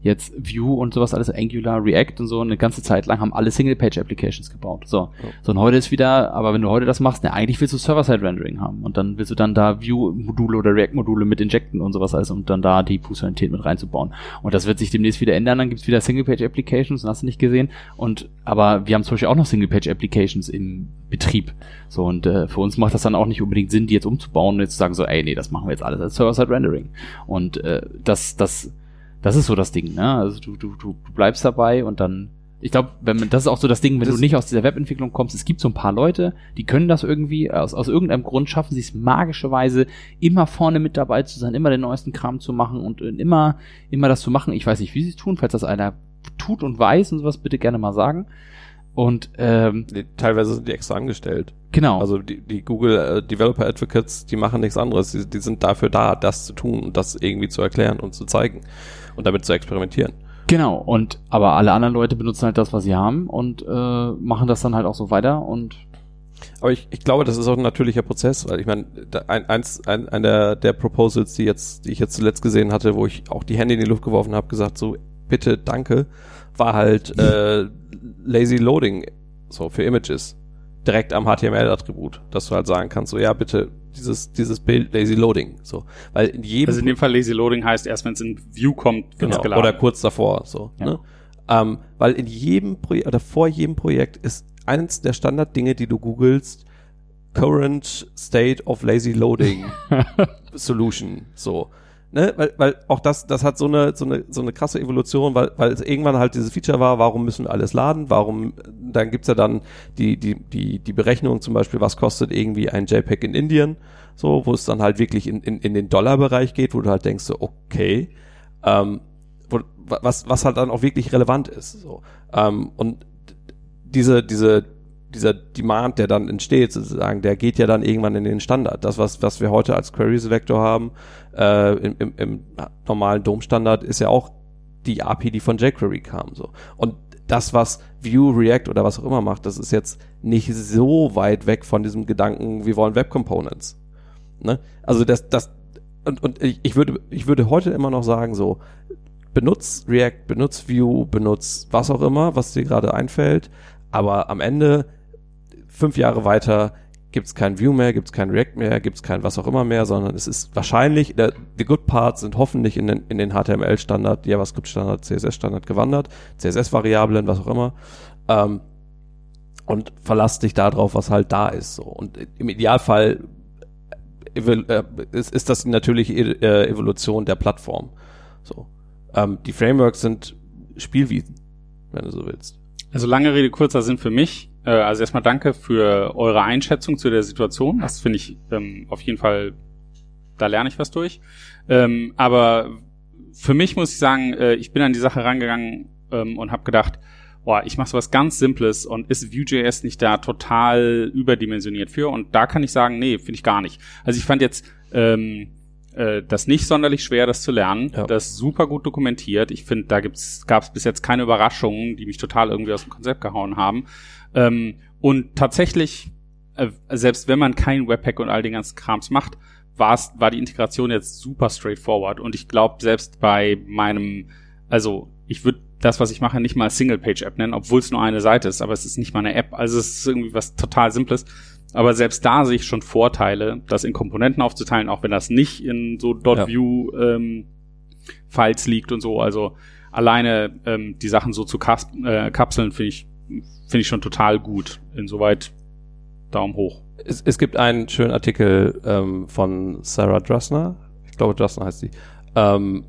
A: jetzt Vue und sowas alles, Angular, React und so, eine ganze Zeit lang haben alle Single-Page-Applications gebaut. So. Ja. So, und heute ist wieder, aber wenn du heute das machst, ne, eigentlich willst du Server-Side-Rendering haben und dann willst du dann da Vue-Module oder React-Module mit injecten und sowas alles und dann da die Funktionalität mit reinzubauen. Und das wird sich demnächst wieder ändern, dann gibt's wieder Single-Page-Applications, hast du nicht gesehen. Und, aber wir haben zum Beispiel auch noch Single-Page-Applications im Betrieb. So, und äh, für uns macht das dann auch nicht unbedingt Sinn, die jetzt umzubauen und jetzt zu sagen so, ey, nee, das machen wir jetzt alles als Server-Side-Rendering. Und äh, das, das das ist so das Ding, ne? Also du, du, du bleibst dabei und dann ich glaube, wenn man, das ist auch so das Ding, wenn das du nicht aus dieser Webentwicklung kommst, es gibt so ein paar Leute, die können das irgendwie, aus, aus irgendeinem Grund schaffen sie es magischerweise, immer vorne mit dabei zu sein, immer den neuesten Kram zu machen und immer, immer das zu machen. Ich weiß nicht, wie sie es tun, falls das einer tut und weiß und sowas, bitte gerne mal sagen. Und ähm,
B: teilweise sind die extra angestellt.
A: Genau.
B: Also die, die Google äh, Developer Advocates, die machen nichts anderes. Die, die sind dafür da, das zu tun und das irgendwie zu erklären und zu zeigen und damit zu experimentieren.
A: Genau, und aber alle anderen Leute benutzen halt das, was sie haben und äh, machen das dann halt auch so weiter und
B: aber ich, ich glaube, das ist auch ein natürlicher Prozess, weil ich meine, ein, eins, ein, einer der Proposals, die jetzt, die ich jetzt zuletzt gesehen hatte, wo ich auch die Hände in die Luft geworfen habe, gesagt so, bitte, danke, war halt äh, Lazy Loading, so für Images, direkt am HTML-Attribut, dass du halt sagen kannst, so ja, bitte dieses, dieses Bild Lazy Loading. So. Weil in jedem.
C: Also in dem Fall Lazy Loading heißt erst, wenn es in View kommt,
B: genau, geladen. Oder kurz davor. So, ja. ne? ähm, weil in jedem Projekt oder vor jedem Projekt ist eines der Standarddinge, die du googelst, Current State of Lazy Loading [laughs] Solution. So. Ne, weil, weil auch das, das hat so eine, so eine, so eine krasse Evolution, weil, weil es irgendwann halt dieses Feature war, warum müssen wir alles laden, warum, dann gibt's ja dann die, die, die, die Berechnung zum Beispiel, was kostet irgendwie ein JPEG in Indien, so, wo es dann halt wirklich in, in, in den Dollarbereich geht, wo du halt denkst so, okay, ähm, wo, was, was halt dann auch wirklich relevant ist, so, ähm, und diese, diese, dieser Demand, der dann entsteht, sozusagen, der geht ja dann irgendwann in den Standard. Das, was, was wir heute als Query Selector haben, äh, im, im, im normalen DOM-Standard, ist ja auch die API, die von jQuery kam. So. Und das, was Vue, React oder was auch immer macht, das ist jetzt nicht so weit weg von diesem Gedanken, wir wollen Web Components. Ne? Also das, das, und, und ich, würde, ich würde heute immer noch sagen, so, benutz React, benutz Vue, benutz was auch immer, was dir gerade einfällt, aber am Ende fünf Jahre weiter gibt es kein View mehr, gibt es kein React mehr, gibt es kein was auch immer mehr, sondern es ist wahrscheinlich, der, die Good Parts sind hoffentlich in den, in den HTML-Standard, JavaScript-Standard, CSS-Standard gewandert, CSS-Variablen, was auch immer. Ähm, und verlass dich darauf, was halt da ist. So. Und im Idealfall äh, ist, ist das natürlich äh, Evolution der Plattform. So. Ähm, die Frameworks sind Spielwiesen, wenn du so willst.
C: Also lange Rede, kurzer Sinn für mich. Äh, also erstmal danke für eure Einschätzung zu der Situation. Das finde ich ähm, auf jeden Fall, da lerne ich was durch. Ähm, aber für mich muss ich sagen, äh, ich bin an die Sache rangegangen ähm, und habe gedacht, boah, ich mache so was ganz Simples und ist Vue.js nicht da total überdimensioniert für? Und da kann ich sagen, nee, finde ich gar nicht. Also ich fand jetzt ähm, äh, das nicht sonderlich schwer, das zu lernen. Ja. Das ist super gut dokumentiert. Ich finde, da gab es bis jetzt keine Überraschungen, die mich total irgendwie aus dem Konzept gehauen haben. Ähm, und tatsächlich, äh, selbst wenn man kein Webpack und all den ganzen Krams macht, war's, war die Integration jetzt super straightforward. Und ich glaube, selbst bei meinem, also ich würde das, was ich mache, nicht mal Single-Page-App nennen, obwohl es nur eine Seite ist, aber es ist nicht mal eine App. Also es ist irgendwie was total Simples. Aber selbst da sehe ich schon Vorteile, das in Komponenten aufzuteilen, auch wenn das nicht in so .view ähm, Files liegt und so. Also alleine ähm, die Sachen so zu äh, kapseln, finde ich finde ich schon total gut. Insoweit Daumen hoch.
B: Es, es gibt einen schönen Artikel ähm, von Sarah Dressner, ich glaube Dressner heißt sie, ähm,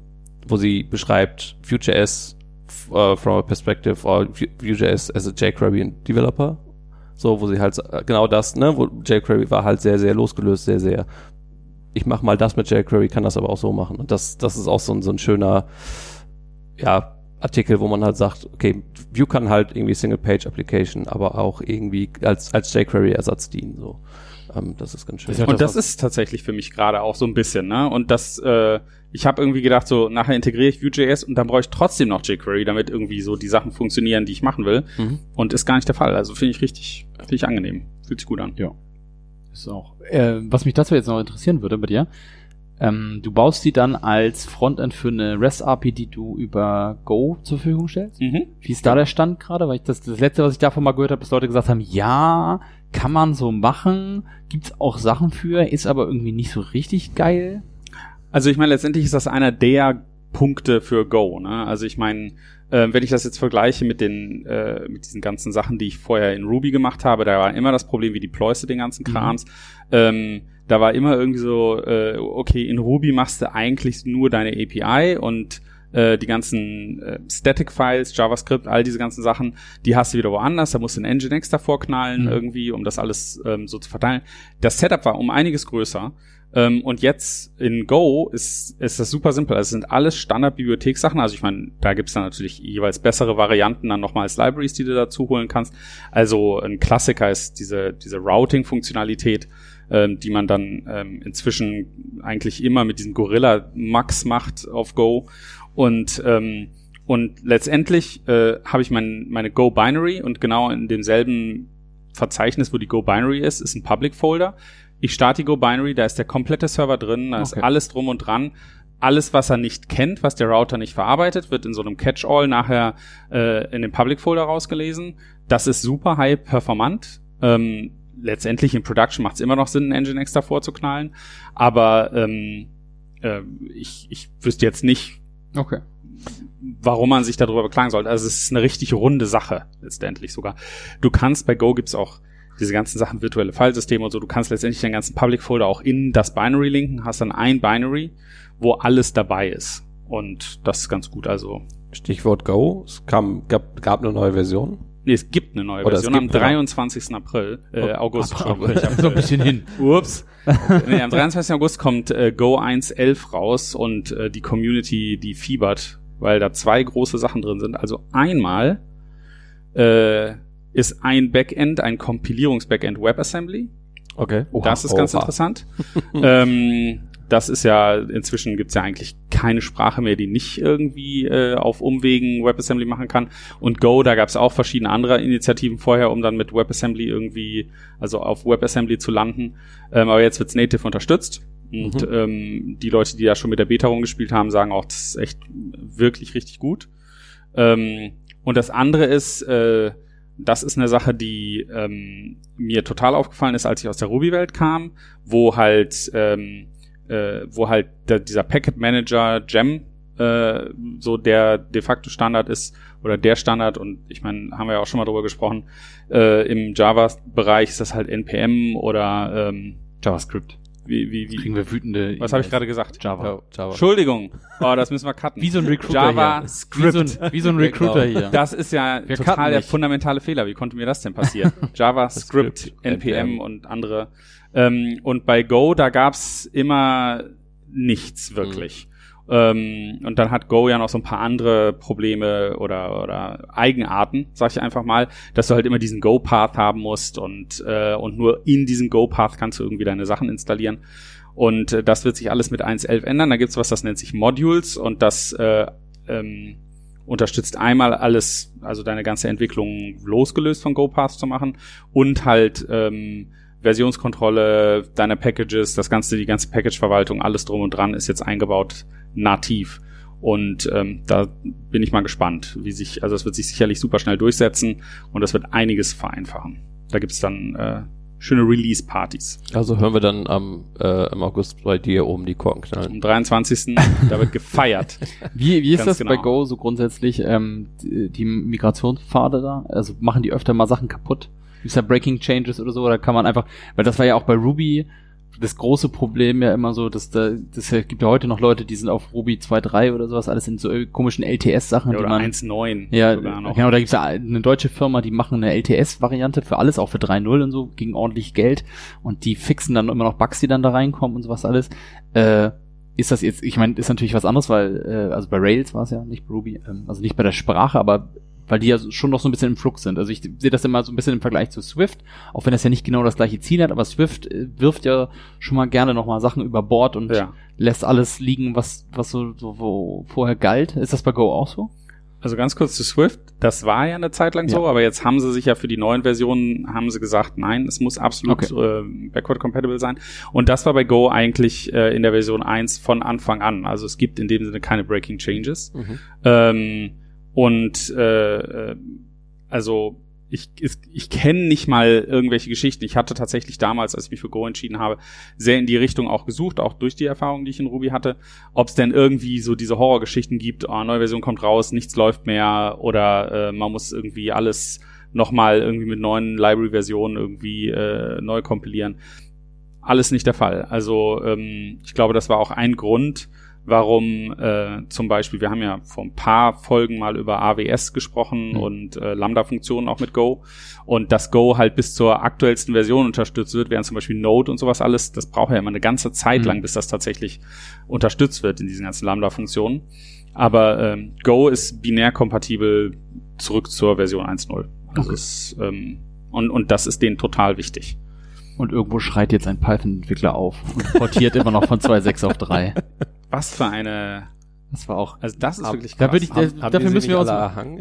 B: wo sie beschreibt Vue.js uh, from a perspective or Vue.js as a jQuery developer. So, wo sie halt genau das, ne, wo jQuery war halt sehr, sehr losgelöst, sehr, sehr. Ich mach mal das mit jQuery, kann das aber auch so machen. Und das, das ist auch so ein, so ein schöner, ja, Artikel, wo man halt sagt, okay, Vue kann halt irgendwie Single-Page-Application, aber auch irgendwie als, als jQuery-Ersatz dienen, so. Ähm, das ist ganz schön.
C: Und das ist tatsächlich für mich gerade auch so ein bisschen, ne? Und das, äh, ich habe irgendwie gedacht, so nachher integriere ich Vue.js und dann brauche ich trotzdem noch jQuery, damit irgendwie so die Sachen funktionieren, die ich machen will. Mhm. Und ist gar nicht der Fall. Also finde ich richtig, finde ich angenehm. Fühlt sich gut an.
A: Ja. Ist auch. Äh, was mich dazu jetzt noch interessieren würde bei dir, ähm, du baust die dann als Frontend für eine REST-API, die du über Go zur Verfügung stellst. Mhm. Wie ist da der Stand gerade? Weil ich das, das letzte, was ich davon mal gehört habe, ist Leute gesagt haben, ja, kann man so machen, gibt's auch Sachen für, ist aber irgendwie nicht so richtig geil.
C: Also ich meine, letztendlich ist das einer der Punkte für Go. Ne? Also ich meine, äh, wenn ich das jetzt vergleiche mit den äh, mit diesen ganzen Sachen, die ich vorher in Ruby gemacht habe, da war immer das Problem, wie deployst du den ganzen mhm. Krams. Mhm. Ähm, da war immer irgendwie so, äh, okay, in Ruby machst du eigentlich nur deine API und äh, die ganzen äh, Static-Files, JavaScript, all diese ganzen Sachen, die hast du wieder woanders, da musst du einen Nginx davor knallen mhm. irgendwie, um das alles ähm, so zu verteilen. Das Setup war um einiges größer. Ähm, und jetzt in Go ist, ist das super simpel. Also es sind alles Standard-Bibliothekssachen. Also ich meine, da gibt's dann natürlich jeweils bessere Varianten dann nochmal als Libraries, die du dazu holen kannst. Also ein Klassiker ist diese, diese Routing-Funktionalität ähm, die man dann ähm, inzwischen eigentlich immer mit diesem Gorilla Max macht auf Go. Und ähm, und letztendlich äh, habe ich mein, meine Go Binary und genau in demselben Verzeichnis, wo die Go Binary ist, ist ein Public Folder. Ich starte die Go Binary, da ist der komplette Server drin, da okay. ist alles drum und dran. Alles, was er nicht kennt, was der Router nicht verarbeitet, wird in so einem Catch-all nachher äh, in den Public Folder rausgelesen. Das ist super high performant. Ähm, letztendlich in Production macht es immer noch Sinn, einen Nginx davor zu knallen. Aber ähm, äh, ich, ich wüsste jetzt nicht,
A: okay.
C: warum man sich darüber beklagen sollte. Also es ist eine richtig runde Sache, letztendlich sogar. Du kannst bei Go gibt's auch diese ganzen Sachen, virtuelle Filesysteme und so, du kannst letztendlich den ganzen Public Folder auch in das Binary linken, hast dann ein Binary, wo alles dabei ist. Und das ist ganz gut. Also
B: Stichwort Go. Es kam, gab, gab eine neue Version.
C: Nee, es gibt eine neue
B: Oder
C: Version am
B: gibt, ja.
C: 23. April, äh, August.
A: Aber
C: Entschuldigung. Ich [laughs] hab-
A: so ein bisschen hin. [laughs]
C: Ups. nee, am 23. August kommt äh, Go 1.11 raus und äh, die Community, die fiebert, weil da zwei große Sachen drin sind. Also einmal äh, ist ein Backend, ein Kompilierungs-Backend WebAssembly.
B: Okay.
C: das ist ganz interessant. [laughs] ähm, das ist ja, inzwischen gibt's ja eigentlich keine Sprache mehr, die nicht irgendwie äh, auf Umwegen WebAssembly machen kann. Und Go, da gab's auch verschiedene andere Initiativen vorher, um dann mit WebAssembly irgendwie, also auf WebAssembly zu landen. Ähm, aber jetzt wird's native unterstützt. Und ähm, die Leute, die da schon mit der Beta rumgespielt haben, sagen auch, das ist echt wirklich richtig gut. Ähm, und das andere ist, äh, das ist eine Sache, die ähm, mir total aufgefallen ist, als ich aus der Ruby-Welt kam, wo halt, ähm, äh, wo halt der, dieser Packet Manager Gem äh, so der de facto Standard ist oder der Standard und ich meine, haben wir ja auch schon mal drüber gesprochen, äh, im Java-Bereich ist das halt NPM oder ähm,
A: JavaScript.
C: Wie, wie, wie,
A: Kriegen wir wütende.
C: was habe ich gerade gesagt?
A: Java.
B: Java.
C: Entschuldigung, oh, das müssen wir cutten.
A: Wie so ein Recruiter
C: Java
A: hier.
C: Script.
A: Wie so ein, wie so ein Recruiter hier.
C: Das ist ja
A: Wir
C: total der
A: nicht.
C: fundamentale Fehler. Wie konnte mir das denn passieren? [laughs] JavaScript,
B: Script,
C: NPM und andere. Ähm, und bei Go, da gab's immer nichts wirklich. Ähm, und dann hat Go ja noch so ein paar andere Probleme oder, oder Eigenarten, sag ich einfach mal, dass du halt immer diesen Go-Path haben musst und, äh, und nur in diesem Go-Path kannst du irgendwie deine Sachen installieren. Und äh, das wird sich alles mit 1.11 ändern. Da gibt's was, das nennt sich Modules und das äh, ähm, unterstützt einmal alles, also deine ganze Entwicklung losgelöst von GoPath zu machen und halt ähm, Versionskontrolle deiner Packages, das ganze, die ganze Package-Verwaltung, alles drum und dran ist jetzt eingebaut nativ. Und ähm, da bin ich mal gespannt, wie sich, also es wird sich sicherlich super schnell durchsetzen und das wird einiges vereinfachen. Da gibt's dann äh, schöne Release-Partys.
B: Also hören wir dann am, äh, im August bei dir oben die Korken knallen.
C: Am 23. da wird gefeiert. [laughs]
A: Wie, wie ist das
C: genau.
A: bei Go so grundsätzlich, ähm, die, die Migrationspfade da? Also machen die öfter mal Sachen kaputt? Gibt's da Breaking Changes oder so? Oder kann man einfach, weil das war ja auch bei Ruby das große Problem ja immer so, dass da, das gibt ja heute noch Leute, die sind auf Ruby 2.3 oder sowas, alles in so komischen LTS-Sachen,
C: Ja, oder
A: man.
C: 1.9
A: Ja, genau, da gibt's ja eine deutsche Firma, die machen eine LTS-Variante für alles, auch für 3.0 und so, gegen ordentlich Geld. Und die fixen dann immer noch Bugs, die dann da reinkommen und sowas alles. Äh, ist das jetzt, ich meine, ist natürlich was anderes, weil, äh, also bei Rails war es ja, nicht bei Ruby, ähm, also nicht bei der Sprache, aber weil die ja schon noch so ein bisschen im Flux sind. Also ich sehe das immer so ein bisschen im Vergleich zu Swift, auch wenn das ja nicht genau das gleiche Ziel hat, aber Swift äh, wirft ja schon mal gerne nochmal Sachen über Bord und
C: Ja.
A: lässt alles liegen, was, was so, so wo vorher galt. Ist das bei Go auch so?
C: Also ganz kurz zu Swift, das war ja eine Zeit lang so,
A: Ja.
C: aber jetzt haben sie sich ja für die neuen Versionen, haben sie gesagt, nein, es muss absolut äh, backward compatible sein. Und das war bei Go eigentlich äh, in der Version 1 von Anfang an. Also es gibt in dem Sinne keine Breaking Changes.
B: Mhm.
C: Ähm, und äh, äh, also ich, ich, kenne nicht mal irgendwelche Geschichten. Ich hatte tatsächlich damals, als ich mich für Go entschieden habe, sehr in die Richtung auch gesucht, auch durch die Erfahrung, die ich in Ruby hatte, ob es denn irgendwie so diese Horrorgeschichten gibt, oh, neue Version kommt raus, nichts läuft mehr oder äh, man muss irgendwie alles nochmal irgendwie mit neuen Library-Versionen irgendwie äh, neu kompilieren. Alles nicht der Fall. Also ähm, ich glaube, das war auch ein Grund, warum äh, zum Beispiel, wir haben ja vor ein paar Folgen mal über AWS gesprochen
A: Mhm.
C: und äh, Lambda-Funktionen auch mit Go und dass Go halt bis zur aktuellsten Version unterstützt wird, während zum Beispiel Node und sowas alles, das braucht ja immer eine ganze Zeit
A: Mhm.
C: lang, bis das tatsächlich unterstützt wird in diesen ganzen Lambda-Funktionen. Aber ähm, Go ist binär kompatibel zurück zur Version 1.0. Also
A: Okay.
C: es, ähm, und, und das ist denen total wichtig.
A: Und irgendwo schreit jetzt ein Python-Entwickler auf und portiert immer noch von 2.6 auf 3. [laughs]
C: Was für eine,
A: Das war auch.
C: also das ist
B: Ab-
C: wirklich
A: Da
C: krass.
A: würde ich, da,
B: haben
A: dafür müssen wir uns,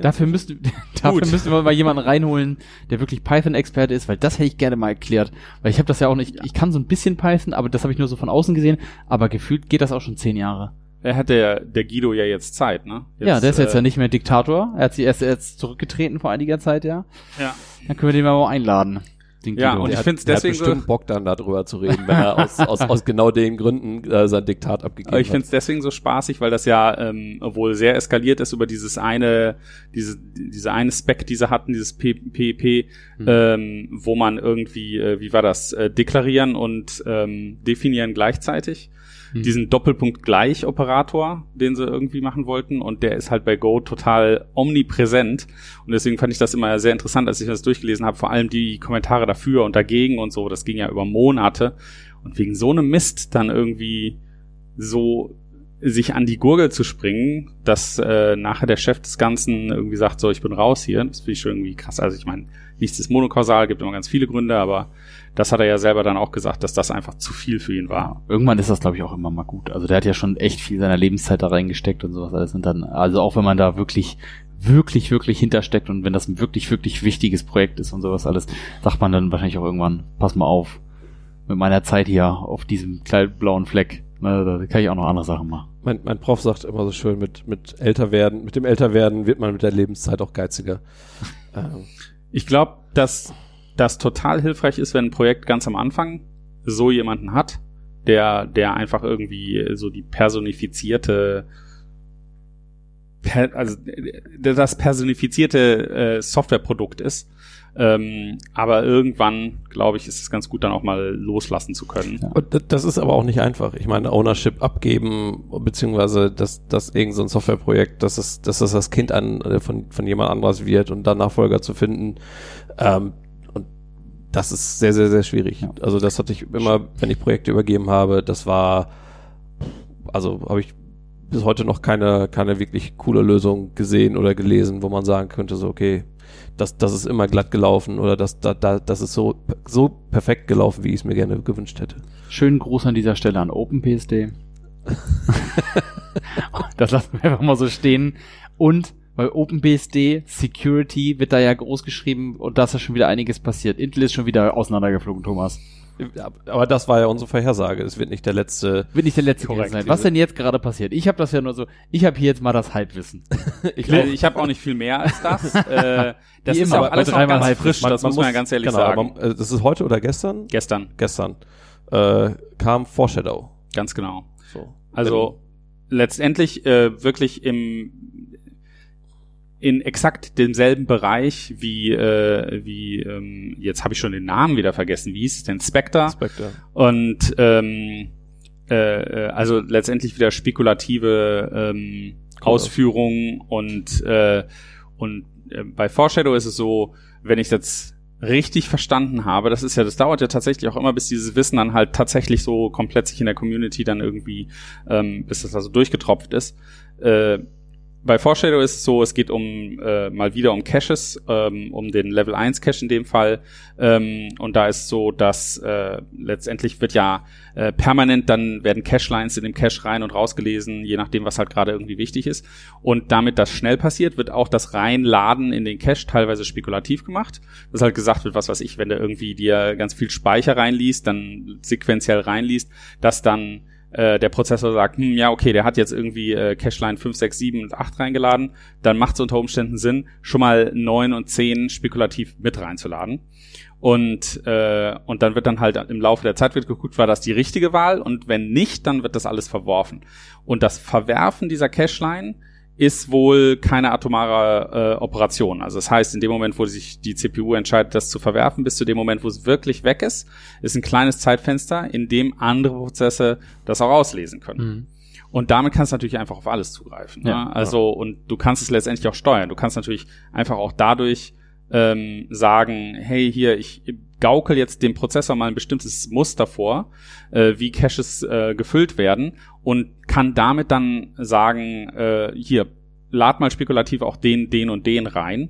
A: dafür müssten, [laughs] dafür müssen wir mal jemanden reinholen, der wirklich Python-Experte ist, weil das hätte ich gerne mal erklärt. Weil ich habe das ja auch nicht, ich kann so ein bisschen Python, aber das habe ich nur so von außen gesehen, aber gefühlt geht das auch schon zehn Jahre.
C: Er hat der, der Guido ja jetzt Zeit, ne? Jetzt,
A: ja, der ist jetzt
C: äh,
A: ja nicht mehr Diktator. Er hat sich erst jetzt zurückgetreten vor einiger Zeit, ja.
C: Ja.
A: Dann können wir den mal einladen. Den
C: Ja,
A: Guido.
C: und ich
B: hat- der
C: deswegen
B: hat bestimmt
C: so-
B: Bock dann darüber zu reden, wenn er [laughs] aus, aus, aus genau den Gründen äh, sein Diktat abgegeben
C: Aber ich
B: hat.
C: finde es deswegen so spaßig, weil das ja ähm, wohl sehr eskaliert ist über dieses eine, diese, diese eine Spec, die sie hatten, dieses PPP,
B: Mhm.
C: ähm, wo man irgendwie, äh, wie war das, äh, deklarieren und ähm, definieren gleichzeitig.
A: Hm.
C: Diesen Doppelpunkt gleich Operator, den sie irgendwie machen wollten und der ist halt bei Go total omnipräsent und deswegen fand ich das immer sehr interessant, als ich das durchgelesen habe, vor allem die Kommentare dafür und dagegen und so, das ging ja über Monate und wegen so einem Mist dann irgendwie so sich an die Gurgel zu springen, dass äh, nachher der Chef des Ganzen irgendwie sagt, so, ich bin raus hier. Das finde ich schon irgendwie krass. Also ich meine, nichts ist monokausal, gibt immer ganz viele Gründe, aber das hat er ja selber dann auch gesagt, dass das einfach zu viel für ihn war.
A: Irgendwann ist das, glaube ich, auch immer mal gut. Also der hat ja schon echt viel seiner Lebenszeit da reingesteckt und sowas alles. Und dann, also auch wenn man da wirklich, wirklich, wirklich hintersteckt und wenn das ein wirklich, wirklich wichtiges Projekt ist und sowas alles, sagt man dann wahrscheinlich auch irgendwann, pass mal auf, mit meiner Zeit hier auf diesem kleinen blauen Fleck, na, da kann ich auch noch andere Sachen machen.
B: Mein, mein Prof sagt immer so schön, mit, mit älter werden, mit dem Älterwerden wird man mit der Lebenszeit auch geiziger. ähm,
C: Ich glaube, dass das total hilfreich ist, wenn ein Projekt ganz am Anfang so jemanden hat, der, der einfach irgendwie so die personifizierte, per, also das personifizierte äh, Softwareprodukt ist. Ähm, aber irgendwann, glaube ich, ist es ganz gut, dann auch mal loslassen zu können.
A: Ja.
B: Das- ist aber auch nicht einfach. Ich meine, Ownership abgeben, beziehungsweise dass, dass irgend so ein Softwareprojekt, dass es, dass das das Kind an, äh, von, von jemand anderes wird und dann Nachfolger zu finden. Ähm, das ist sehr, sehr, sehr schwierig.
A: Ja.
B: Also das hatte ich immer, wenn ich Projekte übergeben habe, das war, also habe ich bis heute noch keine, keine wirklich coole Lösung gesehen oder gelesen, wo man sagen könnte, so, okay, das, das ist immer glatt gelaufen oder das, da, da, das ist so, so perfekt gelaufen, wie ich es mir gerne gewünscht hätte.
A: Schönen Gruß an dieser Stelle an OpenPSD. [laughs] das lassen wir einfach mal so stehen. Und bei OpenBSD Security wird da ja groß geschrieben und da ist ja schon wieder einiges passiert. Intel ist schon wieder auseinandergeflogen, Thomas.
B: Aber das war ja unsere Vorhersage. Es wird nicht der letzte.
A: Wird nicht der letzte
C: Korrekt.
A: sein. Was denn jetzt gerade passiert? Ich habe das ja nur so, ich habe hier jetzt mal das Halbwissen. [laughs]
B: Ich
C: Also ich habe auch nicht viel mehr als das. [laughs] äh, das
A: Wie
C: ist
A: immer,
C: ja auch
A: bei
C: alles noch
A: dreimal
C: ganz
A: halb
C: frisch,
B: Man-
C: das
B: man
C: muss man ja ganz ehrlich
B: genau,
C: sagen.
B: Man, äh, das ist heute oder gestern?
C: Gestern,
B: Gestern. Äh, kam Foreshadow.
C: ganz genau.
B: So.
C: Also letztendlich äh, wirklich im in exakt demselben Bereich wie äh, wie ähm, jetzt habe ich schon den Namen wieder vergessen. Wie hieß es denn? Spectre.
B: Spectre.
C: Und ähm, äh, äh, also letztendlich wieder spekulative ähm, Ausführungen und äh, und äh, bei Foreshadow ist es so, wenn ich jetzt richtig verstanden habe, das ist ja, das dauert ja tatsächlich auch immer, bis dieses Wissen dann halt tatsächlich so komplett sich in der Community dann irgendwie, ähm, bis das also durchgetropft ist. Äh, bei Foreshadow ist es so, es geht um äh, mal wieder um Caches, ähm, um den Level 1 Cache in dem Fall. Ähm, und da ist so, dass äh, letztendlich wird ja äh, permanent dann werden Cache-Lines in dem Cache rein und rausgelesen, je nachdem, was halt gerade irgendwie wichtig ist. Und damit das schnell passiert, wird auch das Reinladen in den Cache teilweise spekulativ gemacht. Dass halt gesagt wird, was weiß ich, wenn du irgendwie dir ganz viel Speicher reinliest, dann sequenziell reinliest, dass dann äh, der Prozessor sagt, hm, ja, okay, der hat jetzt irgendwie äh, Cache-Line 5, 6, 7 und 8 reingeladen, dann macht es unter Umständen Sinn, schon mal 9 und 10 spekulativ mit reinzuladen. Und, äh, und dann wird dann halt im Laufe der Zeit wird geguckt, war das die richtige Wahl und wenn nicht, dann wird das alles verworfen. Und das Verwerfen dieser Cache-Line ist wohl keine atomare äh, Operation. Also das heißt, in dem Moment, wo sich die CPU entscheidet, das zu verwerfen, bis zu dem Moment, wo es wirklich weg ist, ist ein kleines Zeitfenster, in dem andere Prozesse das auch auslesen können. Und damit kannst du natürlich einfach auf alles zugreifen.
A: Ja,
C: ne? Also, und du kannst es letztendlich auch steuern. Du kannst natürlich einfach auch dadurch ähm, sagen, hey, hier, ich gaukel jetzt dem Prozessor mal ein bestimmtes Muster vor, äh, wie Caches äh, gefüllt werden und kann damit dann sagen, äh, hier, lad mal spekulativ auch den, den und den rein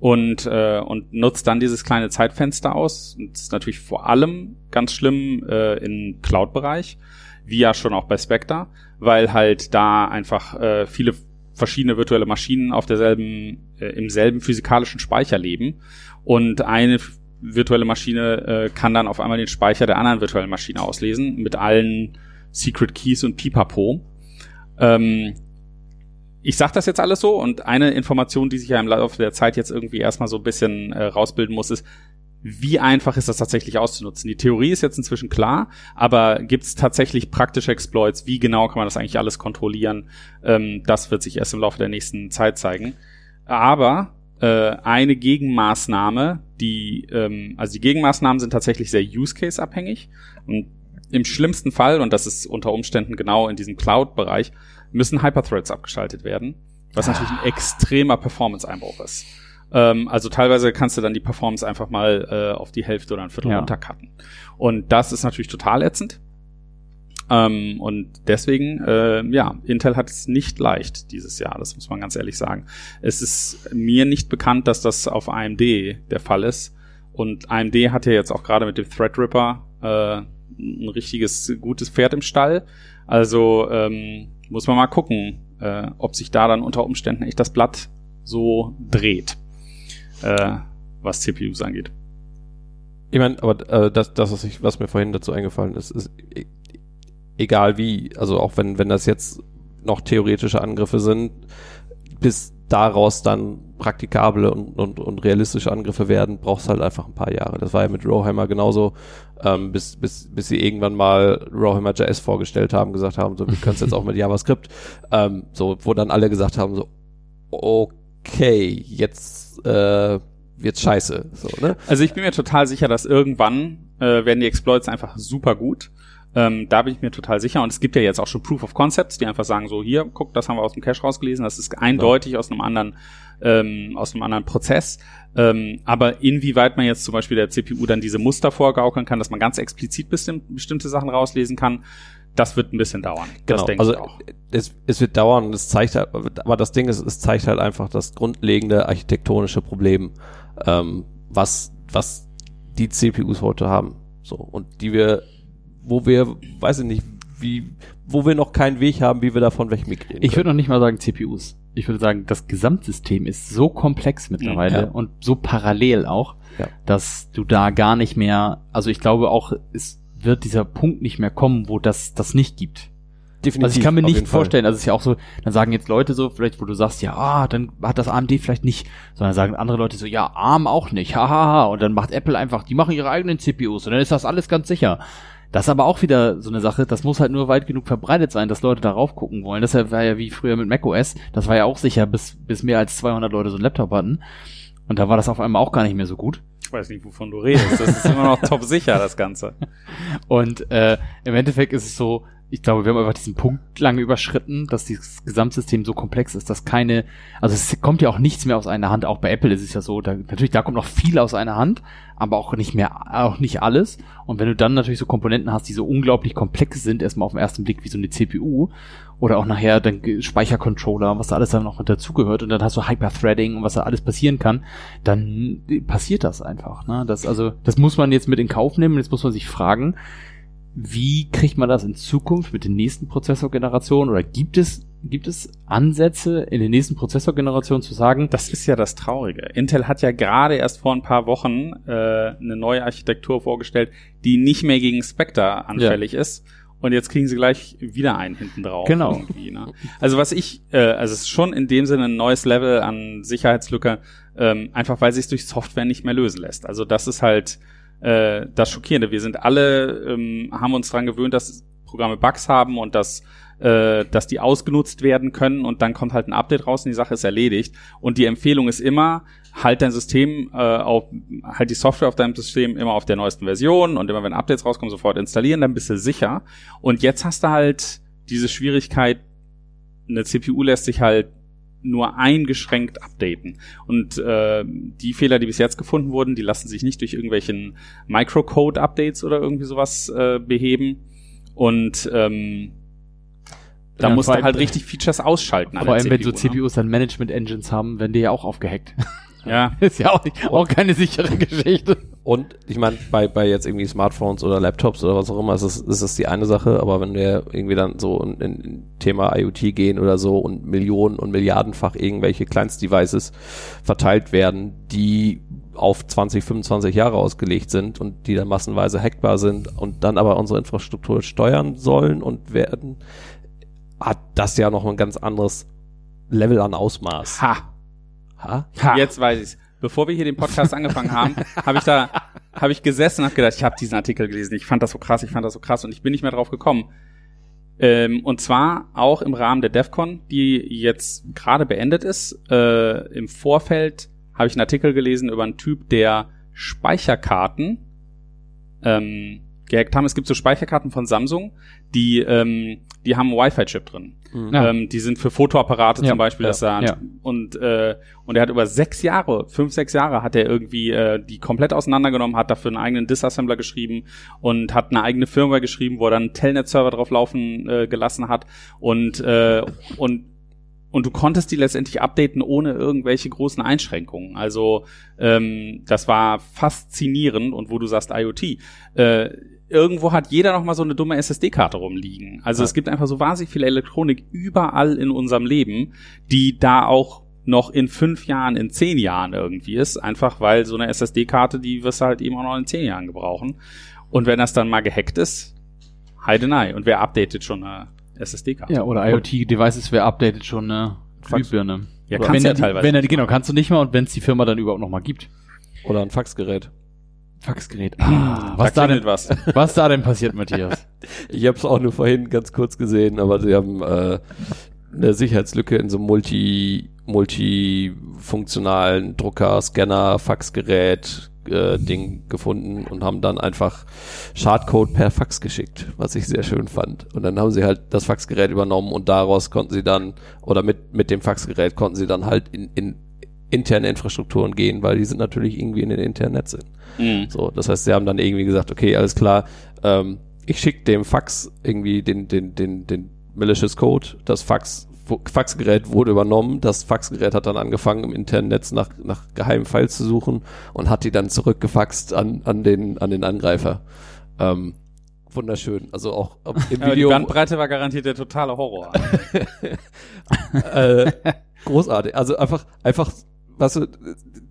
C: und, äh, und nutzt dann dieses kleine Zeitfenster aus. Und das ist natürlich vor allem ganz schlimm äh, im Cloud-Bereich, wie ja schon auch bei Spectre, weil halt da einfach äh, viele verschiedene virtuelle Maschinen auf derselben, äh, im selben physikalischen Speicher leben und eine virtuelle Maschine äh, kann dann auf einmal den Speicher der anderen virtuellen Maschine auslesen mit allen Secret Keys und Pipapo. Ähm, ich sag das jetzt alles so und eine Information, die sich ja im Laufe der Zeit jetzt irgendwie erstmal so ein bisschen äh, rausbilden muss, ist, wie einfach ist das tatsächlich auszunutzen? Die Theorie ist jetzt inzwischen klar, aber gibt es tatsächlich praktische Exploits? Wie genau kann man das eigentlich alles kontrollieren? Ähm, das wird sich erst im Laufe der nächsten Zeit zeigen. Aber eine Gegenmaßnahme, die, ähm, also die Gegenmaßnahmen sind tatsächlich sehr Use-Case-abhängig. Und im schlimmsten Fall, und das ist unter Umständen genau in diesem Cloud-Bereich, müssen Hyperthreads abgeschaltet werden, was natürlich ein extremer Performance-Einbruch ist. Ähm, also teilweise kannst du dann die Performance einfach mal äh, auf die Hälfte oder ein Viertel
A: Ja.
C: runtercutten. Und das ist natürlich total ätzend. Ähm, und deswegen, äh, ja, Intel hat es nicht leicht dieses Jahr, das muss man ganz ehrlich sagen. Es ist mir nicht bekannt, dass das auf AMD der Fall ist. Und AMD hat ja jetzt auch gerade mit dem Threadripper äh, ein richtiges gutes Pferd im Stall. Also ähm, muss man mal gucken, äh, ob sich da dann unter Umständen echt das Blatt so dreht, äh, was CPUs angeht.
B: Ich meine, aber äh, das, das was, ich, was mir vorhin dazu eingefallen ist, ist egal wie, also auch wenn, wenn das jetzt noch theoretische Angriffe sind, bis daraus dann praktikable und, und, und realistische Angriffe werden, brauchst halt einfach ein paar Jahre. Das war ja mit Rowhammer genauso, ähm, bis, bis, bis sie irgendwann mal Rowhammer JS vorgestellt haben, gesagt haben, so, wir können es jetzt auch mit JavaScript, ähm, so, wo dann alle gesagt haben, so, okay, jetzt äh, wird's scheiße. So, ne?
C: Also ich bin mir total sicher, dass irgendwann äh, werden die Exploits einfach super gut. Ähm, da bin ich mir total sicher. Und es gibt ja jetzt auch schon Proof of Concepts, die einfach sagen, so hier, guck, das haben wir aus dem Cache rausgelesen, das ist eindeutig aus einem anderen, ähm, aus einem anderen Prozess. Ähm, aber inwieweit man jetzt zum Beispiel der CPU dann diese Muster vorgaukeln kann, dass man ganz explizit bestim- bestimmte Sachen rauslesen kann, das wird ein bisschen dauern. Das
B: Genau,
C: denke
B: also es, es wird dauern und es zeigt halt, aber das Ding ist, es zeigt halt einfach das grundlegende architektonische Problem, ähm, was, was die CPUs heute haben. So, und die wir, wo wir, weiß ich nicht, wie, wo wir noch keinen Weg haben, wie wir davon wegmigrieren.
A: Ich würde noch nicht mal sagen CPUs. Ich würde sagen, das Gesamtsystem ist so komplex mittlerweile
B: Ja.
A: und so parallel auch,
B: Ja.
A: dass du da gar nicht mehr, also ich glaube auch, es wird dieser Punkt nicht mehr kommen, wo das das nicht gibt.
B: definitiv.
A: Also ich kann mir nicht
B: Fall.
A: vorstellen, also es ist ja auch so, dann sagen jetzt Leute so, vielleicht wo du sagst, ja, ah, dann hat das AMD vielleicht nicht, sondern sagen andere Leute so, ja, ARM auch nicht, hahaha, und dann macht Apple einfach, die machen ihre eigenen CPUs und dann ist das alles ganz sicher. Das ist aber auch wieder so eine Sache, das muss halt nur weit genug verbreitet sein, dass Leute darauf gucken wollen. Das war ja wie früher mit macOS, das war ja auch sicher, bis, bis mehr als 200 Leute so einen Laptop hatten. Und da war das auf einmal auch gar nicht mehr so gut.
C: Ich weiß nicht, wovon du redest. Das ist immer noch [laughs] top sicher, das Ganze.
A: Und äh, im Endeffekt ist es so, ich glaube, wir haben einfach diesen Punkt lange überschritten, dass dieses Gesamtsystem so komplex ist, dass keine, also es kommt ja auch nichts mehr aus einer Hand. Auch bei Apple ist es ja so, da, natürlich, da kommt noch viel aus einer Hand, aber auch nicht mehr, auch nicht alles. Und wenn du dann natürlich so Komponenten hast, die so unglaublich komplex sind, erstmal auf den ersten Blick wie so eine CPU oder auch nachher dann Speichercontroller, was da alles dann noch dazugehört und dann hast du Hyperthreading und was da alles passieren kann, dann passiert das einfach. Ne? Das, also, das muss man jetzt mit in Kauf nehmen. Jetzt muss man sich fragen, wie kriegt man das in Zukunft mit den nächsten Prozessorgenerationen oder gibt es gibt es Ansätze in den nächsten Prozessorgenerationen zu sagen,
C: Das ist ja das Traurige. Intel hat ja gerade erst vor ein paar Wochen äh, eine neue Architektur vorgestellt, die nicht mehr gegen Spectre anfällig ist. Und jetzt kriegen sie gleich wieder einen hinten drauf.
A: Genau.
C: Ne? Also was ich, äh, also es ist schon in dem Sinne ein neues Level an Sicherheitslücke, ähm, einfach weil sich durch Software nicht mehr lösen lässt. Also das ist halt äh, das Schockierende. Wir sind alle, ähm, haben uns dran gewöhnt, dass Programme Bugs haben und dass äh, dass die ausgenutzt werden können und dann kommt halt ein Update raus und die Sache ist erledigt. Und die Empfehlung ist immer, halt dein System äh, auf, halt die Software auf deinem System immer auf der neuesten Version und immer wenn Updates rauskommen, sofort installieren, dann bist du sicher. Und jetzt hast du halt diese Schwierigkeit, eine CPU lässt sich halt nur eingeschränkt updaten. Und äh, die Fehler, die bis jetzt gefunden wurden, die lassen sich nicht durch irgendwelchen Microcode-Updates oder irgendwie sowas äh, beheben. Und ähm, da
A: Ja,
C: musst du halt richtig Features ausschalten.
A: vor allem wenn so
C: CPU, ne?
A: CPUs dann Management Engines haben, werden die ja auch aufgehackt. [laughs]
C: Ja, [laughs]
A: ist ja auch, nicht, auch keine sichere Geschichte.
B: Und ich meine, bei, bei jetzt irgendwie Smartphones oder Laptops oder was auch immer, ist es, ist es die eine Sache, aber wenn wir irgendwie dann so in, in, in Thema IoT gehen oder so und Millionen und Milliardenfach irgendwelche Kleinstdevices verteilt werden, die auf 20, 25 Jahre ausgelegt sind und die dann massenweise hackbar sind und dann aber unsere Infrastruktur steuern sollen und werden, hat das ja noch ein ganz anderes Level an Ausmaß.
C: ha,
B: Ha?
A: Ha.
C: jetzt weiß ich's. Bevor wir hier den Podcast angefangen haben, habe ich da habe ich gesessen und habe gedacht, ich habe diesen Artikel gelesen, ich fand das so krass, ich fand das so krass und ich bin nicht mehr drauf gekommen. Ähm, und zwar auch im Rahmen der DEFCON, die jetzt gerade beendet ist. Äh, Im Vorfeld habe ich einen Artikel gelesen über einen Typ, der Speicherkarten ähm, gehackt haben. Es gibt so Speicherkarten von Samsung, die, ähm, die haben einen Wi-Fi-Chip drin.
B: Mhm.
A: Ja.
C: Ähm, die sind für Fotoapparate
A: Ja,
C: zum Beispiel,
A: ja,
C: dass da
A: ja.
C: und äh, und er hat über sechs Jahre, fünf, sechs Jahre hat er irgendwie äh, die komplett auseinandergenommen, hat dafür einen eigenen Disassembler geschrieben und hat eine eigene Firmware geschrieben, wo er dann einen Telnet-Server drauf laufen äh, gelassen hat und äh, und und du konntest die letztendlich updaten ohne irgendwelche großen Einschränkungen. Also ähm, das war faszinierend und wo du sagst IoT. Äh, irgendwo hat jeder noch mal so eine dumme SSD-Karte rumliegen. Also
B: Ja.
C: es gibt einfach so wahnsinnig viel Elektronik überall in unserem Leben, die da auch noch in fünf Jahren, in zehn Jahren irgendwie ist. Einfach weil so eine SSD-Karte, die wirst du halt eben auch noch in zehn Jahren gebrauchen. Und wenn das dann mal gehackt ist, heidenei. Und wer updatet schon eine SSD-Karte?
A: Ja, oder IoT-Devices, wer updatet schon eine Glühbirne.
C: Ja, kannst
A: wenn
C: ja
A: er
C: teilweise
A: Wenn er, genau, kannst du nicht mal und wenn es die Firma dann überhaupt noch mal gibt.
B: Oder ein Faxgerät.
A: Faxgerät. Ah, was
C: da
A: da denn,
C: was. [laughs]
A: was da denn passiert, Matthias? [laughs]
B: Ich habe es auch nur vorhin ganz kurz gesehen, aber sie haben äh, eine Sicherheitslücke in so einem multi multifunktionalen Drucker, Scanner, Faxgerät äh, Ding gefunden und haben dann einfach Schadcode per Fax geschickt, was ich sehr schön fand. Und dann haben sie halt das Faxgerät übernommen und daraus konnten sie dann oder mit mit dem Faxgerät konnten sie dann halt in, in interne Infrastrukturen gehen, weil die sind natürlich irgendwie in den internen Netzen.
C: Mhm.
B: So, das heißt, sie haben dann irgendwie gesagt, okay, alles klar, ähm, ich schicke dem Fax irgendwie den, den, den, den malicious Code, das Fax, Faxgerät wurde übernommen, das Faxgerät hat dann angefangen im internen Netz nach, nach geheimen Files zu suchen und hat die dann zurückgefaxt an, an den, an den Angreifer. Ähm, wunderschön. Also auch im [laughs]
C: Aber die
B: Video
C: Bandbreite war garantiert der totale Horror. [laughs]
B: äh, großartig. Also einfach, einfach, weißt du,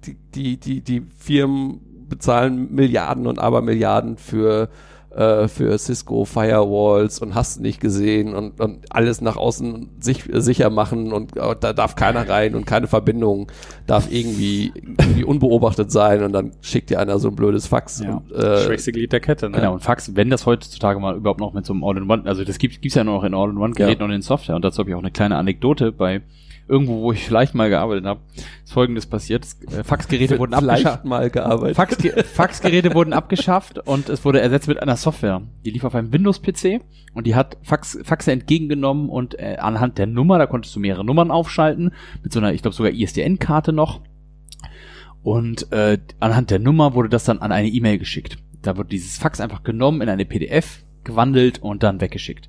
B: die, die, die, die Firmen bezahlen Milliarden und Abermilliarden für äh, für Cisco Firewalls und hast nicht gesehen und, und alles nach außen sich, sicher machen und äh, da darf keiner rein und keine Verbindung darf irgendwie, irgendwie unbeobachtet sein und dann schickt dir einer so ein blödes Fax.
A: Ja.
B: Und, äh,
C: Schwächste Glied der Kette, ne?
A: Genau, und Fax, wenn das heutzutage mal überhaupt noch mit so einem All-in-One, also das gibt gibt's ja nur noch in All-in-One-Geräten
B: Ja.
A: und in Software. Und dazu habe ich auch eine kleine Anekdote bei irgendwo, wo ich vielleicht mal gearbeitet habe. Ist folgendes passiert. Äh, Faxgeräte [laughs] wurden abgeschafft.
B: mal gearbeitet.
A: Faxge Faxgeräte wurden abgeschafft und es wurde ersetzt mit einer Software. Die lief auf einem Windows-PC und die hat Fax, Faxe entgegengenommen und äh, anhand der Nummer, da konntest du mehrere Nummern aufschalten, mit so einer, ich glaube sogar ISDN-Karte noch. Und äh, anhand der Nummer wurde das dann an eine E-Mail geschickt. Da wurde dieses Fax einfach genommen, in eine PDF gewandelt und dann weggeschickt.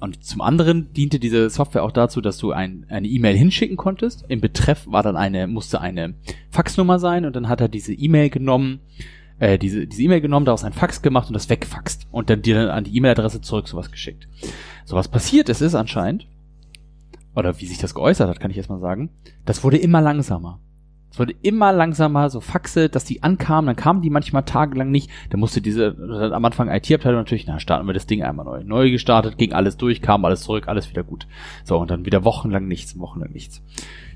A: Und zum anderen diente diese Software auch dazu, dass du ein, eine E-Mail hinschicken konntest. Im Betreff war dann eine, musste eine Faxnummer sein und dann hat er diese E-Mail genommen, äh, diese, diese E-Mail genommen, daraus ein Fax gemacht und das wegfaxt und dann dir dann an die E-Mail-Adresse zurück sowas geschickt. So was passiert ist, ist anscheinend, oder wie sich das geäußert hat, kann ich erstmal sagen, das wurde immer langsamer. Es wurde immer langsamer, so Faxe, dass die ankamen, dann kamen die manchmal tagelang nicht. Da musste diese, am Anfang IT-Abteilung natürlich, na, starten wir das Ding einmal neu. Neu gestartet, ging alles durch, kam alles zurück, alles wieder gut. So, und dann wieder wochenlang nichts, wochenlang nichts.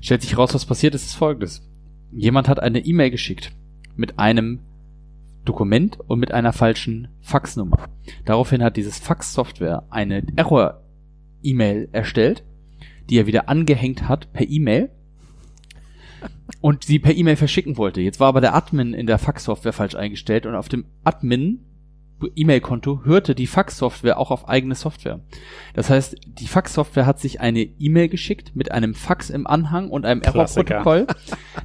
A: Stellt sich raus, was passiert ist, ist folgendes. Jemand hat eine E-Mail geschickt mit einem Dokument und mit einer falschen Faxnummer. Daraufhin hat dieses Fax-Software eine Error-E-Mail erstellt, die er wieder angehängt hat per E-Mail und sie per E-Mail verschicken wollte. Jetzt war aber der Admin in der Fax-Software falsch eingestellt und auf dem Admin E-Mail-Konto hörte die Fax-Software auch auf eigene Software. Das heißt, die Fax-Software hat sich eine E-Mail geschickt mit einem Fax im Anhang und einem. Error-Protokoll.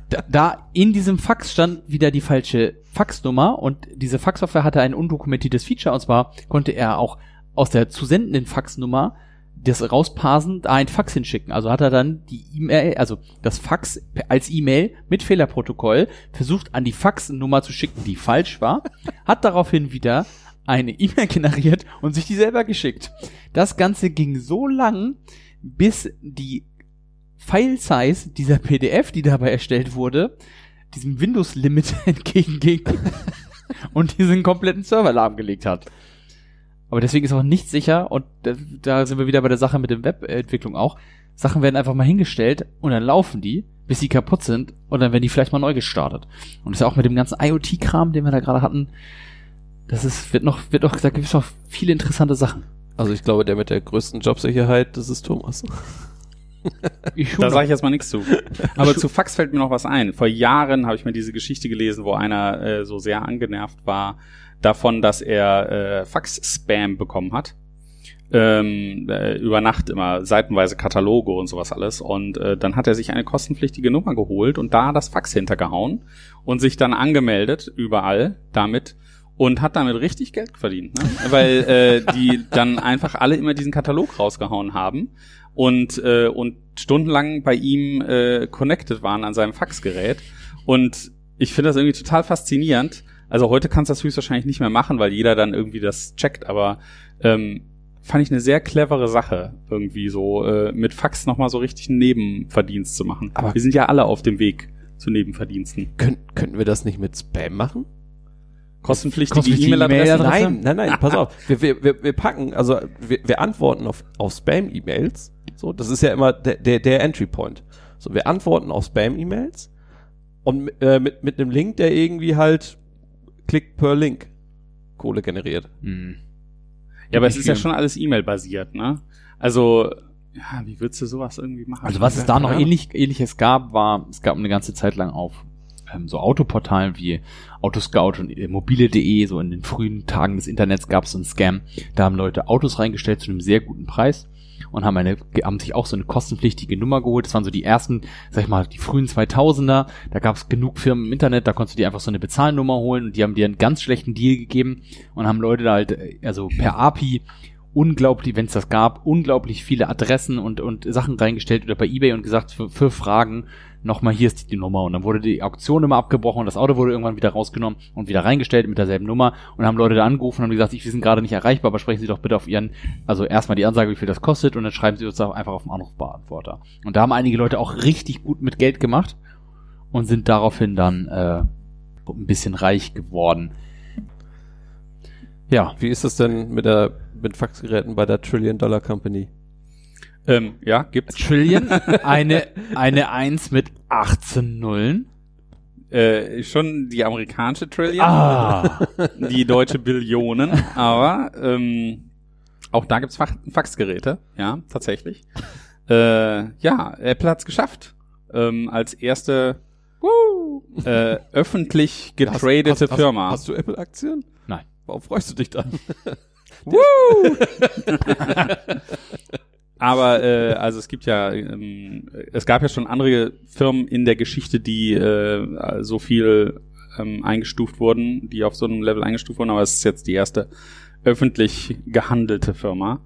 A: Da, da in diesem Fax stand wieder die falsche Faxnummer und diese Fax-Software hatte ein undokumentiertes Feature und zwar konnte er auch aus der zu sendenden Faxnummer das rausparsen, da ein Fax hinschicken. Also hat er dann die E-Mail, also das Fax als E-Mail mit Fehlerprotokoll versucht an die Faxnummer zu schicken, die falsch war, [laughs] hat daraufhin wieder eine E-Mail generiert und sich die selber geschickt. Das Ganze ging so lang, bis die File-Size dieser PDF, die dabei erstellt wurde, diesem Windows-Limit [laughs] entgegenging [laughs] und diesen kompletten Server lahmgelegt hat. Aber deswegen ist auch nicht sicher, und da, da sind wir wieder bei der Sache mit der Webentwicklung auch. Sachen werden einfach mal hingestellt und dann laufen die. bis sie kaputt sind und dann werden die vielleicht mal neu gestartet. Und das ist ja auch mit dem ganzen IoT-Kram, den wir da gerade hatten, das ist, wird noch, wird noch, da gibt es noch viele interessante Sachen.
B: Also ich glaube, der mit der größten Jobsicherheit, das ist Thomas.
C: Da sage ich jetzt mal nichts zu. Aber [laughs] zu Fax fällt mir noch was ein. Vor Jahren habe ich mir diese Geschichte gelesen, wo einer äh, so sehr angenervt war davon, dass er äh, Fax-Spam bekommen hat. Ähm, äh, über Nacht immer seitenweise Kataloge und sowas alles. Und äh, dann hat er sich eine kostenpflichtige Nummer geholt und da das Fax hintergehauen und sich dann angemeldet überall damit und hat damit richtig Geld verdient, ne? [laughs] weil äh, die dann einfach alle immer diesen Katalog rausgehauen haben und äh, und stundenlang bei ihm äh, connected waren an seinem Faxgerät und ich finde das irgendwie total faszinierend. Also heute kannst du das höchstwahrscheinlich nicht mehr machen, weil jeder dann irgendwie das checkt, aber ähm, fand ich eine sehr clevere Sache, irgendwie so äh, mit Fax nochmal so richtig einen Nebenverdienst zu machen.
B: Aber-
C: wir sind ja alle auf dem Weg zu Nebenverdiensten.
B: Kön könnten wir das nicht mit Spam machen?
C: Kostenpflichtige.
A: E-Mail-Adresse?
B: Nein, nein, nein, pass auf. Wir, wir, wir, wir packen, also wir, wir antworten auf, auf Spam-E-Mails. So, das ist ja immer der, der, der Entry-Point. So, wir antworten auf Spam-E-Mails und äh, mit, mit einem Link, der irgendwie halt Klick per Link Kohle generiert.
A: Hm.
C: Ja, aber es ist ja schon alles E-Mail-basiert, ne? Also, ja, wie würdest du sowas irgendwie machen?
A: Also was es da noch ähnlich, ähnliches gab, war, es gab eine ganze Zeit lang auf ähm, so Autoportalen wie Autoscout und äh, mobile.de, so in den frühen Tagen des Internets gab es so einen Scam. Da haben Leute Autos reingestellt zu einem sehr guten Preis und haben eine, haben sich auch so eine kostenpflichtige Nummer geholt. Das waren so die ersten, sag ich mal, die frühen 2000er. Da gab es genug Firmen im Internet, da konntest du dir einfach so eine Bezahlnummer holen und die haben dir einen ganz schlechten Deal gegeben und haben Leute da halt, äh, also per API unglaublich, wenn es das gab, unglaublich viele Adressen und, und Sachen reingestellt oder bei Ebay und gesagt, für, für Fragen, nochmal, hier ist die Nummer. Und dann wurde die Auktion immer abgebrochen und das Auto wurde irgendwann wieder rausgenommen und wieder reingestellt mit derselben Nummer und haben Leute da angerufen und haben gesagt, ich, wir sind gerade nicht erreichbar, aber sprechen Sie doch bitte auf Ihren, also erstmal die Ansage, wie viel das kostet und dann schreiben Sie uns einfach auf den Anrufbeantworter. Und da haben einige Leute auch richtig gut mit Geld gemacht und sind daraufhin dann äh, ein bisschen reich geworden. Ja,
B: Wie ist das denn mit der mit Faxgeräten bei der Trillion Dollar Company?
C: Ähm, ja, gibt's.
A: Trillion, [laughs] eine, eine Eins mit 18 Nullen.
C: Äh, schon die amerikanische Trillion,
A: Ah, [laughs]
C: die deutsche Billionen, aber ähm, auch da gibt's Fach Faxgeräte, ja, tatsächlich. Äh, ja, Apple hat's geschafft. Ähm, als erste äh, öffentlich getradete
B: Hast- hast-
C: Firma.
B: Hast, hast du Apple-Aktien?
A: Nein.
B: Warum freust du dich dann? [laughs] [laughs]
C: Aber äh, also es gibt ja, ähm, es gab ja schon andere Firmen in der Geschichte, die äh, so viel ähm, eingestuft wurden, die auf so einem Level eingestuft wurden, aber es ist jetzt die erste öffentlich gehandelte Firma.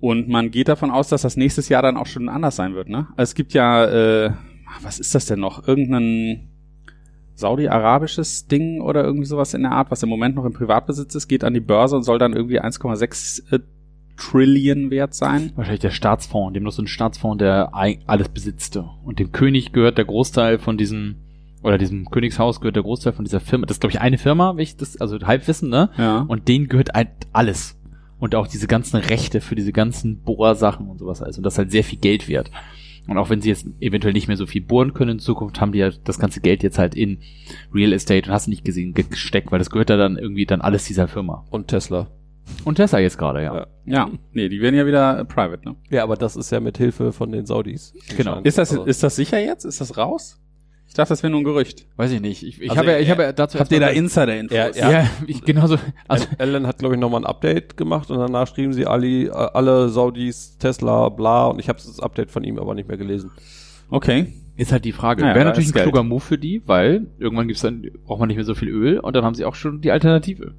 C: Und man geht davon aus, dass das nächstes Jahr dann auch schon anders sein wird, ne? Also es gibt ja, äh, was ist das denn noch? Irgendein Saudi-arabisches Ding oder irgendwie sowas in der Art, was im Moment noch im Privatbesitz ist, geht an die Börse und soll dann irgendwie 1,6 äh, Trillion wert sein.
A: wahrscheinlich der Staatsfonds, dem noch so ein Staatsfonds, der alles besitzte. Und dem König gehört der Großteil von diesem, oder diesem Königshaus gehört der Großteil von dieser Firma. Das ist, glaube ich, eine Firma, wenn ich das, also Halbwissen, ne?
C: Ja.
A: Und denen gehört halt alles. Und auch diese ganzen Rechte für diese ganzen Bohrsachen und sowas alles. Und das ist halt sehr viel Geld wert. Und auch wenn sie jetzt eventuell nicht mehr so viel bohren können in Zukunft, haben die ja das ganze Geld jetzt halt in Real Estate und hast du nicht gesehen, gesteckt, weil das gehört ja dann irgendwie dann alles dieser Firma.
B: Und Tesla.
A: Und Tesla jetzt gerade, ja.
B: Ja.
C: ja, nee, die werden ja wieder private, ne?
B: Ja, aber das ist ja mit Hilfe von den Saudis.
A: Genau.
C: Ist das,
B: Also-
C: ist das sicher jetzt? Ist das raus? Ich dachte, das wäre nur ein Gerücht.
A: Weiß ich nicht. Ich, ich
B: Also
A: habe ja, ich habe ja dazu
C: Habt ihr da Insider-Infos?
B: Ja,
A: ja,
B: ja. [laughs]
A: ich genauso. Also
B: Ellen hat, glaube ich, nochmal ein Update gemacht und danach schrieben sie alle, alle Saudis, Tesla, bla und ich habe das Update von ihm aber nicht mehr gelesen.
C: Okay.
A: ist halt die Frage.
C: Naja,
A: Wäre natürlich ein
C: Geld.
A: kluger Move für die, weil irgendwann gibt's dann braucht man nicht mehr so viel Öl und dann haben sie auch schon die Alternative.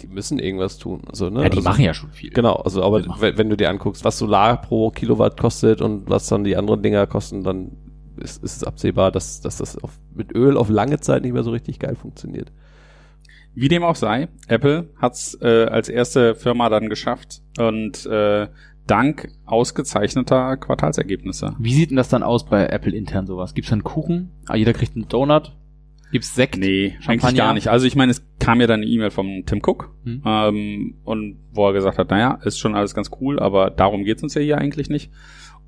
B: Die müssen irgendwas tun. Also, ne?
A: Ja, die
B: also,
A: machen ja schon viel.
B: Genau, also aber wenn du dir anguckst, was Solar pro Kilowatt kostet und was dann die anderen Dinger kosten, dann ist, ist es absehbar, dass, dass das auf, mit Öl auf lange Zeit nicht mehr so richtig geil funktioniert.
C: Wie dem auch sei, Apple hat's äh, als erste Firma dann geschafft und äh, dank ausgezeichneter Quartalsergebnisse.
A: Wie sieht denn das dann aus bei Apple intern sowas? Gibt's dann Kuchen? Ah, jeder kriegt einen Donut? Gibt's Sekt?
C: Nee,
A: Champagner?
C: eigentlich gar nicht. Also ich meine, es kam ja dann eine E-Mail vom Tim Cook,
A: Hm.
C: ähm, und wo er gesagt hat, naja, ist schon alles ganz cool, aber darum geht's uns ja hier eigentlich nicht.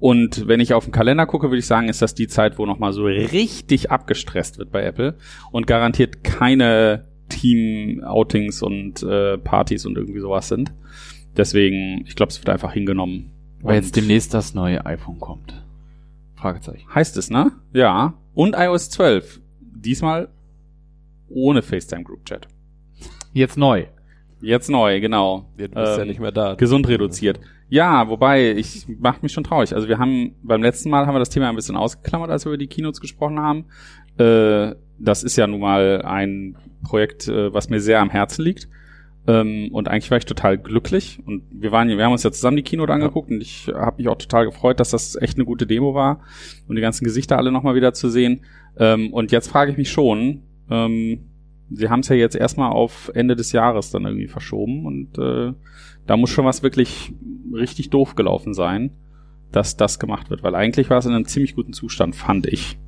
C: Und wenn ich auf den Kalender gucke, würde ich sagen, ist das die Zeit, wo nochmal so richtig abgestresst wird bei Apple und garantiert keine Team-Outings und äh, Partys und irgendwie sowas sind. Deswegen, ich glaube, es wird einfach hingenommen.
A: Weil jetzt demnächst das neue iPhone kommt. Fragezeichen.
C: Heißt es, ne? Ja. Und iOS 12. Diesmal ohne FaceTime Group Chat.
A: Jetzt neu.
C: Jetzt neu, genau.
B: Ja, du bist ja
C: Ähm,
B: nicht mehr da.
C: Gesund reduziert. Ja, wobei, ich macht mich schon traurig. Also wir haben, beim letzten Mal haben wir das Thema ein bisschen ausgeklammert, als wir über die Keynotes gesprochen haben. Äh, das ist ja nun mal ein Projekt, äh, was mir sehr am Herzen liegt. Ähm, und eigentlich war ich total glücklich. Und wir waren, wir haben uns ja zusammen die Keynote angeguckt und ich habe mich auch total gefreut, dass das echt eine gute Demo war und die ganzen Gesichter alle nochmal wieder zu sehen. Ähm, und jetzt frage ich mich schon, ähm, sie haben es ja jetzt erstmal auf Ende des Jahres dann irgendwie verschoben und äh, da muss schon was wirklich richtig doof gelaufen sein, dass das gemacht wird, weil eigentlich war es in einem ziemlich guten Zustand, fand ich.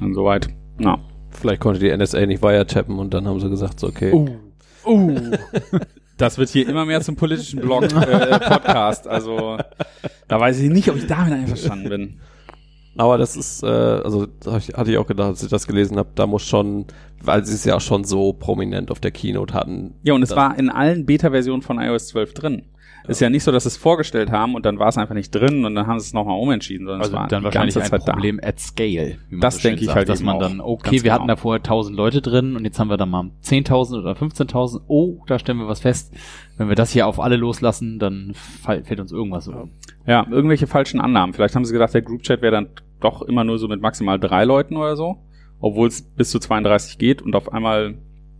C: Und soweit, na.
B: Vielleicht konnte die NSA nicht wiretappen und dann haben sie gesagt, so, okay.
A: Uh. Uh. [laughs]
C: Das wird hier immer mehr zum politischen Blog, äh, Podcast. Also da weiß ich nicht, ob ich damit einverstanden bin.
B: Aber das ist, äh, also da hatte ich auch gedacht, als ich das gelesen habe, da muss schon, weil sie es ja schon so prominent auf der Keynote hatten.
C: Ja, und es war in allen Beta-Versionen von iOS 12 drin. Ist ja nicht so, dass sie es vorgestellt haben und dann war es einfach nicht drin und dann haben sie es nochmal umentschieden, sondern
A: Also
C: es war
A: dann wahrscheinlich ein Problem at scale.
C: Das
A: so
C: denke ich
A: sagt,
C: halt
A: Dass
C: eben
A: man
C: auch.
A: dann, okay,
C: Ganz
A: wir hatten
C: genau.
A: da vorher 1000 Leute drin und jetzt haben wir da mal 10.000 oder 15.000. Oh, da stellen wir was fest. Wenn wir das hier auf alle loslassen, dann fällt uns irgendwas um.
C: da. Ja, irgendwelche falschen Annahmen. Vielleicht haben sie gedacht, der Group-Chat wäre dann doch immer nur so mit maximal drei Leuten oder so, obwohl es bis zu 32 geht und auf einmal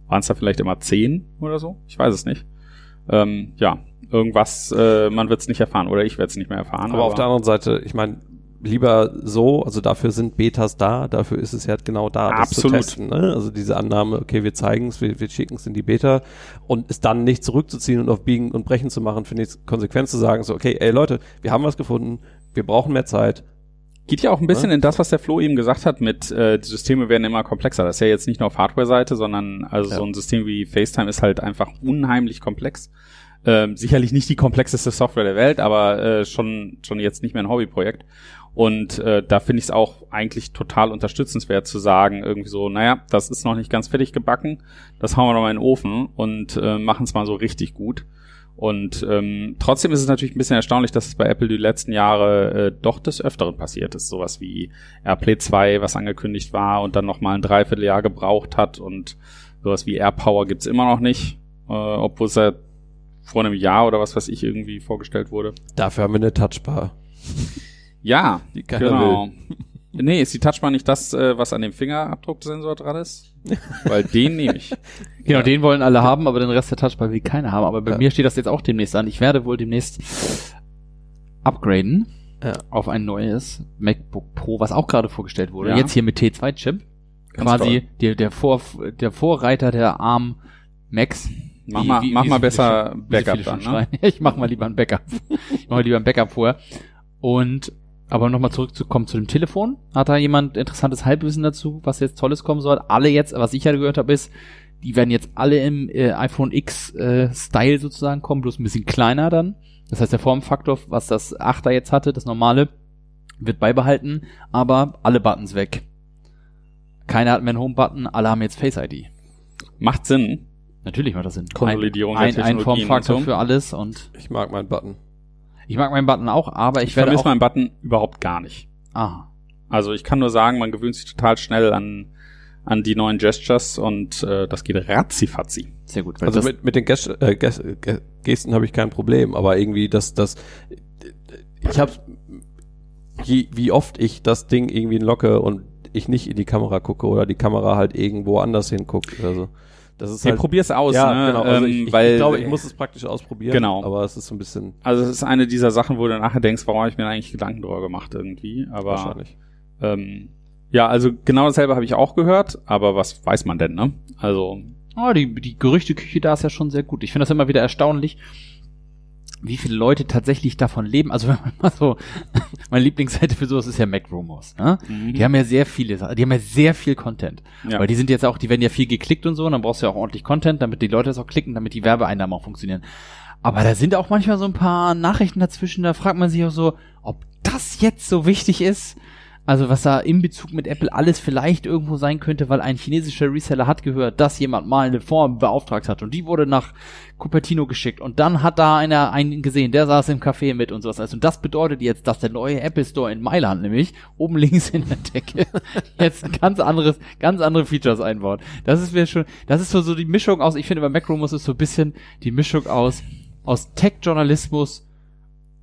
C: waren es da vielleicht immer 10 oder so. Ich weiß es nicht. Ähm, ja, irgendwas, äh, man wird es nicht erfahren oder ich werde es nicht mehr erfahren.
B: Aber auf der anderen Seite, ich meine, lieber so, also dafür sind Betas da, dafür ist es ja genau da, das
C: Absolut.
B: zu testen. Ne? Also diese Annahme, okay, wir zeigen es, wir, wir schicken es in die Beta und es dann nicht zurückzuziehen und auf Biegen und Brechen zu machen, finde ich konsequent zu sagen, so, okay, ey Leute, wir haben was gefunden, wir brauchen mehr Zeit.
C: Geht ja auch ein bisschen in das, was der Flo eben gesagt hat, mit äh, die Systeme werden immer komplexer. Das ist ja jetzt nicht nur auf Hardware-Seite, sondern also
B: Ja.
C: so ein System wie FaceTime ist halt einfach unheimlich komplex. Ähm, sicherlich nicht die komplexeste Software der Welt, aber äh, schon schon jetzt nicht mehr ein Hobbyprojekt. Und äh, da finde ich es auch eigentlich total unterstützenswert zu sagen, irgendwie so, naja, das ist noch nicht ganz fertig gebacken, das hauen wir noch mal in den Ofen und äh, machen es mal so richtig gut. Und ähm, trotzdem ist es natürlich ein bisschen erstaunlich, dass es bei Apple die letzten Jahre äh, doch des Öfteren passiert ist. Sowas wie AirPlay 2, was angekündigt war und dann noch mal ein Dreivierteljahr gebraucht hat und sowas wie AirPower gibt's immer noch nicht, äh, obwohl es ja vor einem Jahr oder was weiß ich irgendwie vorgestellt wurde.
B: Dafür haben wir eine Touchbar.
C: Ja, genau. Nee, ist die Touchbar nicht das, äh, was an dem Fingerabdrucksensor dran ist? Weil den nehme ich. [laughs]
A: Genau, den wollen alle haben, aber den Rest der Touchbar will keiner haben. Aber bei
B: Ja.
A: mir steht das jetzt auch demnächst an. Ich werde wohl demnächst upgraden
B: Ja.
A: auf ein neues MacBook Pro, was auch gerade vorgestellt wurde.
C: Ja.
A: Jetzt hier mit T2-Chip.
C: Ganz
A: Quasi der, der, Vor, der Vorreiter der ARM Max.
C: Mach mal, mach
A: so
C: mal besser
A: schon- wie
C: Backup dann, ne? [laughs]
A: Ich mach mal lieber ein Backup. Ich mach mal lieber ein Backup vorher. Und aber nochmal zurückzukommen zu dem Telefon. Hat da jemand interessantes Halbwissen dazu, was jetzt Tolles kommen soll? Alle jetzt, was ich ja gehört habe, ist, die werden jetzt alle im äh, iPhone X äh, Style sozusagen kommen, bloß ein bisschen kleiner dann. Das heißt, der Formfaktor, was das 8er jetzt hatte, das normale, wird beibehalten, aber alle Buttons weg. Keiner hat mehr einen Home-Button, alle haben jetzt Face ID.
C: Macht Sinn.
A: Natürlich macht das Sinn.
C: Konsolidierung
A: ein, ein, ein Formfaktor für alles und
B: Ich mag meinen Button.
A: Ich mag meinen Button auch, aber ich,
C: Ich
A: werde
C: vermisse
A: auch.
C: meinen Button überhaupt gar nicht.
A: Aha.
C: Also ich kann nur sagen, man gewöhnt sich total schnell an, an die neuen Gestures und äh, das geht ratzifatzi.
A: Sehr gut. Weil
B: Also mit, mit den Gest äh, Gest Ge- Gesten habe ich kein Problem, aber irgendwie das, das, ich habe, wie, wie oft ich das Ding irgendwie locke und ich nicht in die Kamera gucke oder die Kamera halt irgendwo anders hinguckt. Also das ist
C: Nee,
B: halt,
C: probier's aus,
B: ja,
C: ne?
B: genau. Also
C: ähm,
B: ich, ich,
C: weil,
B: ich glaube, ich muss es praktisch ausprobieren.
C: Genau.
B: Aber es ist so ein bisschen
C: Also es ist eine dieser Sachen, wo du nachher denkst, warum habe ich mir eigentlich Gedanken drüber gemacht irgendwie. Aber
B: wahrscheinlich.
C: ähm, ja, also genau dasselbe habe ich auch gehört, aber was weiß man denn, ne? Also
A: oh, die, die Gerüchteküche da ist ja schon sehr gut. Ich finde das immer wieder erstaunlich, wie viele Leute tatsächlich davon leben. Also [laughs] wenn man mal so meine Lieblingsseite für sowas ist ja MacRumors. Ne?
C: Mhm.
A: Die haben ja sehr viele, die haben ja sehr viel Content.
C: Ja.
A: Weil die sind jetzt auch, die werden ja viel geklickt und so, und dann brauchst du ja auch ordentlich Content, damit die Leute das auch klicken, damit die Werbeeinnahmen auch funktionieren. Aber da sind auch manchmal so ein paar Nachrichten dazwischen, da fragt man sich auch so, ob das jetzt so wichtig ist. Also was da in Bezug mit Apple alles vielleicht irgendwo sein könnte, weil ein chinesischer Reseller hat gehört, dass jemand mal eine Form beauftragt hat und die wurde nach Cupertino geschickt und dann hat da einer einen gesehen, der saß im Café mit und sowas. Und das bedeutet jetzt, dass der neue Apple Store in Mailand nämlich oben [laughs] links in der Decke jetzt ein ganz anderes, ganz andere Features einbaut. Das ist mir schon, das ist so, so die Mischung aus, ich finde bei Macrumors ist so ein bisschen die Mischung aus, aus Tech-Journalismus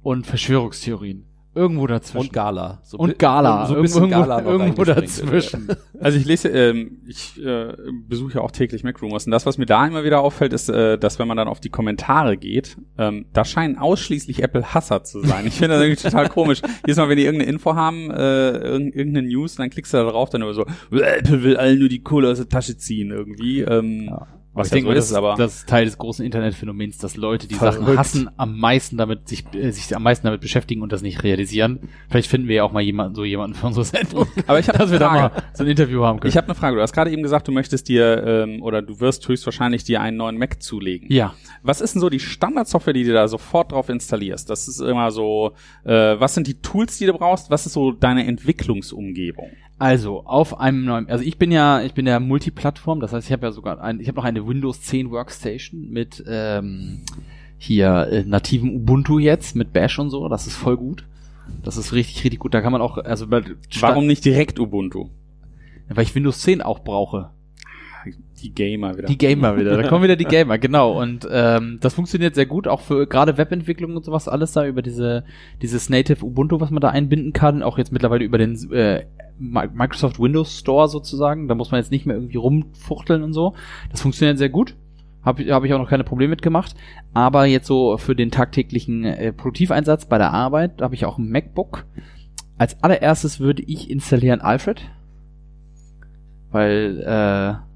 A: und Verschwörungstheorien. Irgendwo dazwischen.
B: Und Gala. So
A: Und Gala.
B: So ein
A: irgendwo
B: bisschen Gala
A: irgendwo dazwischen. [laughs]
C: Also ich lese, ähm, ich äh, besuche ja auch täglich Macrumors und das, was mir da immer wieder auffällt, ist, äh, dass wenn man dann auf die Kommentare geht, ähm, da scheinen ausschließlich Apple-Hasser zu sein. Ich finde das irgendwie total komisch. [laughs] Jedes Mal, wenn die irgendeine Info haben, äh, irg irgendeine News, dann klickst du da drauf, dann immer so, Apple will allen nur die Kohle aus der Tasche ziehen irgendwie. Ähm,
A: Ja.
C: Was
A: ich
C: ja
A: denke,
C: so
A: das
C: ist,
A: ist
C: aber-
A: das ist Teil des großen Internetphänomens, dass Leute die
C: Verrückt.
A: Sachen hassen, am meisten damit sich, äh, sich am meisten damit beschäftigen und das nicht realisieren. Vielleicht finden wir ja auch mal jemanden, so jemanden für unsere Sendung. [laughs]
C: Aber ich habe
A: dass wir da mal so ein Interview haben können.
C: Ich habe eine Frage. Du hast gerade eben gesagt, du möchtest dir ähm, oder du wirst höchstwahrscheinlich dir einen neuen Mac zulegen.
A: ja.
C: Was ist denn so die Standardsoftware, die du da sofort drauf installierst? Das ist immer so, äh, was sind die Tools, die du brauchst? Was ist so deine Entwicklungsumgebung?
A: Also, auf einem neuen, also ich bin ja, ich bin ja Multiplattform, das heißt, ich habe ja sogar ein, ich habe noch eine Windows 10 Workstation mit ähm, hier äh, nativen Ubuntu jetzt, mit Bash und so, das ist voll gut. Das ist richtig, richtig gut. Da kann man auch, also
C: Warum nicht direkt Ubuntu?
A: weil ich Windows 10 auch brauche.
C: Die Gamer wieder.
A: Die Gamer wieder, da kommen wieder die Gamer, genau. Und ähm, das funktioniert sehr gut, auch für gerade Webentwicklung und sowas, alles da über diese dieses Native Ubuntu, was man da einbinden kann, auch jetzt mittlerweile über den äh, Microsoft Windows Store sozusagen. Da muss man jetzt nicht mehr irgendwie rumfuchteln und so. Das funktioniert sehr gut. Habe hab ich auch noch keine Probleme mitgemacht. Aber jetzt so für den tagtäglichen äh, Produktiveinsatz bei der Arbeit, habe ich auch ein MacBook. Als allererstes würde ich installieren Alfred. Weil äh,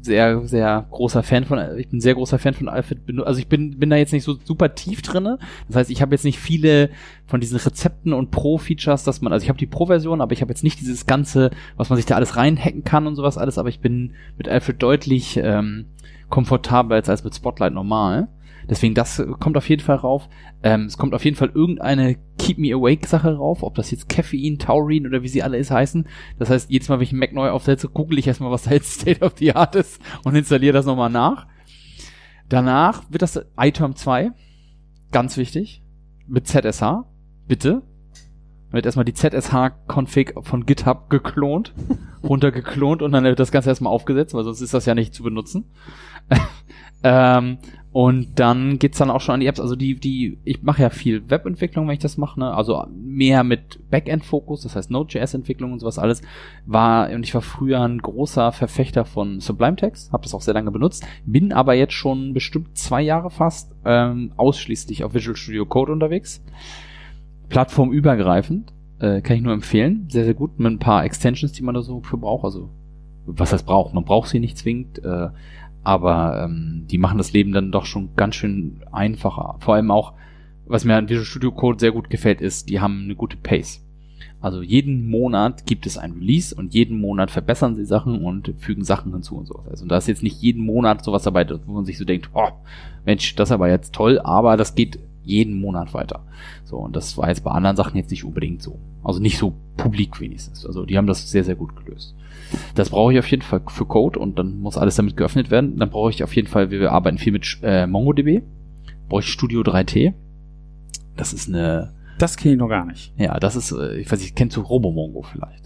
A: sehr, sehr großer Fan von, ich bin sehr großer Fan von Alfred, also ich bin, bin da jetzt nicht so super tief drinne. Das heißt, ich habe jetzt nicht viele von diesen Rezepten und Pro-Features, dass man, also ich habe die Pro-Version, aber ich habe jetzt nicht dieses ganze, was man sich da alles reinhacken kann und sowas alles, aber ich bin mit Alfred deutlich ähm, komfortabler als, als mit Spotlight normal. Deswegen, das kommt auf jeden Fall rauf. Ähm, es kommt auf jeden Fall irgendeine Keep Me Awake Sache rauf, ob das jetzt Caffeine, Taurin oder wie sie alle ist heißen. Das heißt, jedes Mal, wenn ich einen Mac neu aufsetze, google ich erstmal, was da jetzt [laughs] State of the Art ist und installiere das nochmal nach. Danach wird das iTerm 2, ganz wichtig, mit ZSH, bitte. Wird erstmal die ZSH-Config von GitHub geklont, [laughs] runtergeklont und dann wird das Ganze erstmal aufgesetzt, weil sonst ist das ja nicht zu benutzen. [laughs] ähm, und dann geht's dann auch schon an die Apps. Also die, die, ich mache ja viel Webentwicklung, wenn ich das mache, ne? Also mehr mit Backend-Fokus, das heißt Node.js-Entwicklung und sowas alles. War, und ich war früher ein großer Verfechter von Sublime Text, habe das auch sehr lange benutzt, bin aber jetzt schon bestimmt zwei Jahre fast ähm, ausschließlich auf Visual Studio Code unterwegs. Plattformübergreifend, äh, kann ich nur empfehlen. Sehr, sehr gut, mit ein paar Extensions, die man da so für braucht. Also, was heißt braucht? Man braucht sie nicht zwingend, äh, aber ähm, die machen das Leben dann doch schon ganz schön einfacher. Vor allem auch, was mir an Visual Studio Code sehr gut gefällt, ist, die haben eine gute Pace. Also jeden Monat gibt es ein Release und jeden Monat verbessern sie Sachen und fügen Sachen hinzu und so. Also da ist jetzt nicht jeden Monat sowas dabei, wo man sich so denkt, oh, Mensch, das ist aber jetzt toll, aber das geht jeden Monat weiter. So, und das war jetzt bei anderen Sachen jetzt nicht unbedingt so. Also nicht so publik wenigstens. Also die haben das sehr, sehr gut gelöst. Das brauche ich auf jeden Fall für Code und dann muss alles damit geöffnet werden. Dann brauche ich auf jeden Fall, wir arbeiten viel mit äh, MongoDB, brauche ich Studio 3T. Das ist eine,
C: Das kenne ich noch gar nicht.
A: ja, das ist, äh, ich weiß nicht, kennst du RoboMongo vielleicht?